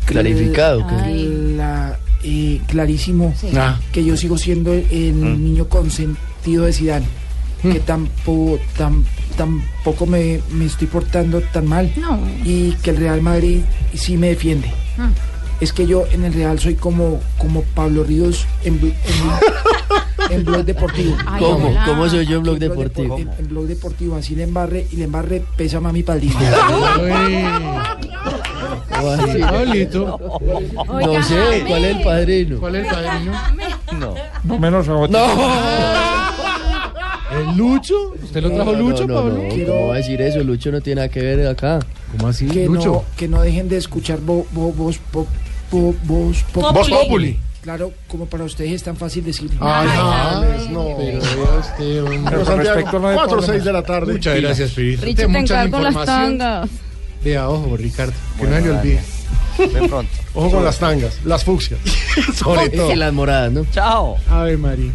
Speaker 8: Clarificado, ¿qué?
Speaker 35: cla- eh, clarísimo
Speaker 7: Ah.
Speaker 35: que yo sigo siendo el, el
Speaker 6: Mm.
Speaker 35: niño consentido de Zidane. Que tampoco, tam- tampoco me, me estoy portando tan mal.
Speaker 33: No.
Speaker 35: Y que el Real Madrid sí me defiende.
Speaker 33: Ah.
Speaker 35: Es que yo en el Real soy como, como Pablo Ríos en, en, en Blog Deportivo.
Speaker 34: Ay,
Speaker 8: ¿Cómo?
Speaker 34: hola.
Speaker 8: ¿Cómo soy yo en Blog Deportivo?
Speaker 35: En, en Blog Deportivo, así le embarre y le embarre pesa mami.
Speaker 7: Pablito.
Speaker 8: No sé, ¿cuál es el padrino?
Speaker 7: ¿Cuál es el padrino?
Speaker 6: No.
Speaker 36: No menos a otro.
Speaker 7: ¿El Lucho? ¿Usted lo trajo
Speaker 8: No,
Speaker 7: Lucho,
Speaker 8: no, no,
Speaker 7: Pablo?
Speaker 8: no, ¿Cómo va a decir eso? Lucho no tiene nada que ver acá.
Speaker 7: ¿Cómo así,
Speaker 35: que
Speaker 7: Lucho?
Speaker 35: no, que no dejen de escuchar vo, vo- voz pop, po- voz pop-
Speaker 9: Voz Populi.
Speaker 35: Claro, como para ustedes es tan fácil decirlo.
Speaker 9: Ay, James, no.
Speaker 7: Pero usted, hombre.
Speaker 9: Pero
Speaker 36: con respecto a lo de
Speaker 9: 4 o
Speaker 36: Pablo,
Speaker 9: 6 de la tarde.
Speaker 7: Muchas gracias, Pirito.
Speaker 33: Richie, te
Speaker 7: Mucha
Speaker 33: encargo las
Speaker 7: información.
Speaker 33: tangas.
Speaker 7: Vea, ojo, Ricardo, que
Speaker 6: Bueno,
Speaker 7: no se le olvide.
Speaker 6: Ven pronto.
Speaker 9: Ojo con las tangas, las fucsias. Sobre todo.
Speaker 8: que las moradas, ¿no?
Speaker 6: Chao.
Speaker 7: Ave María.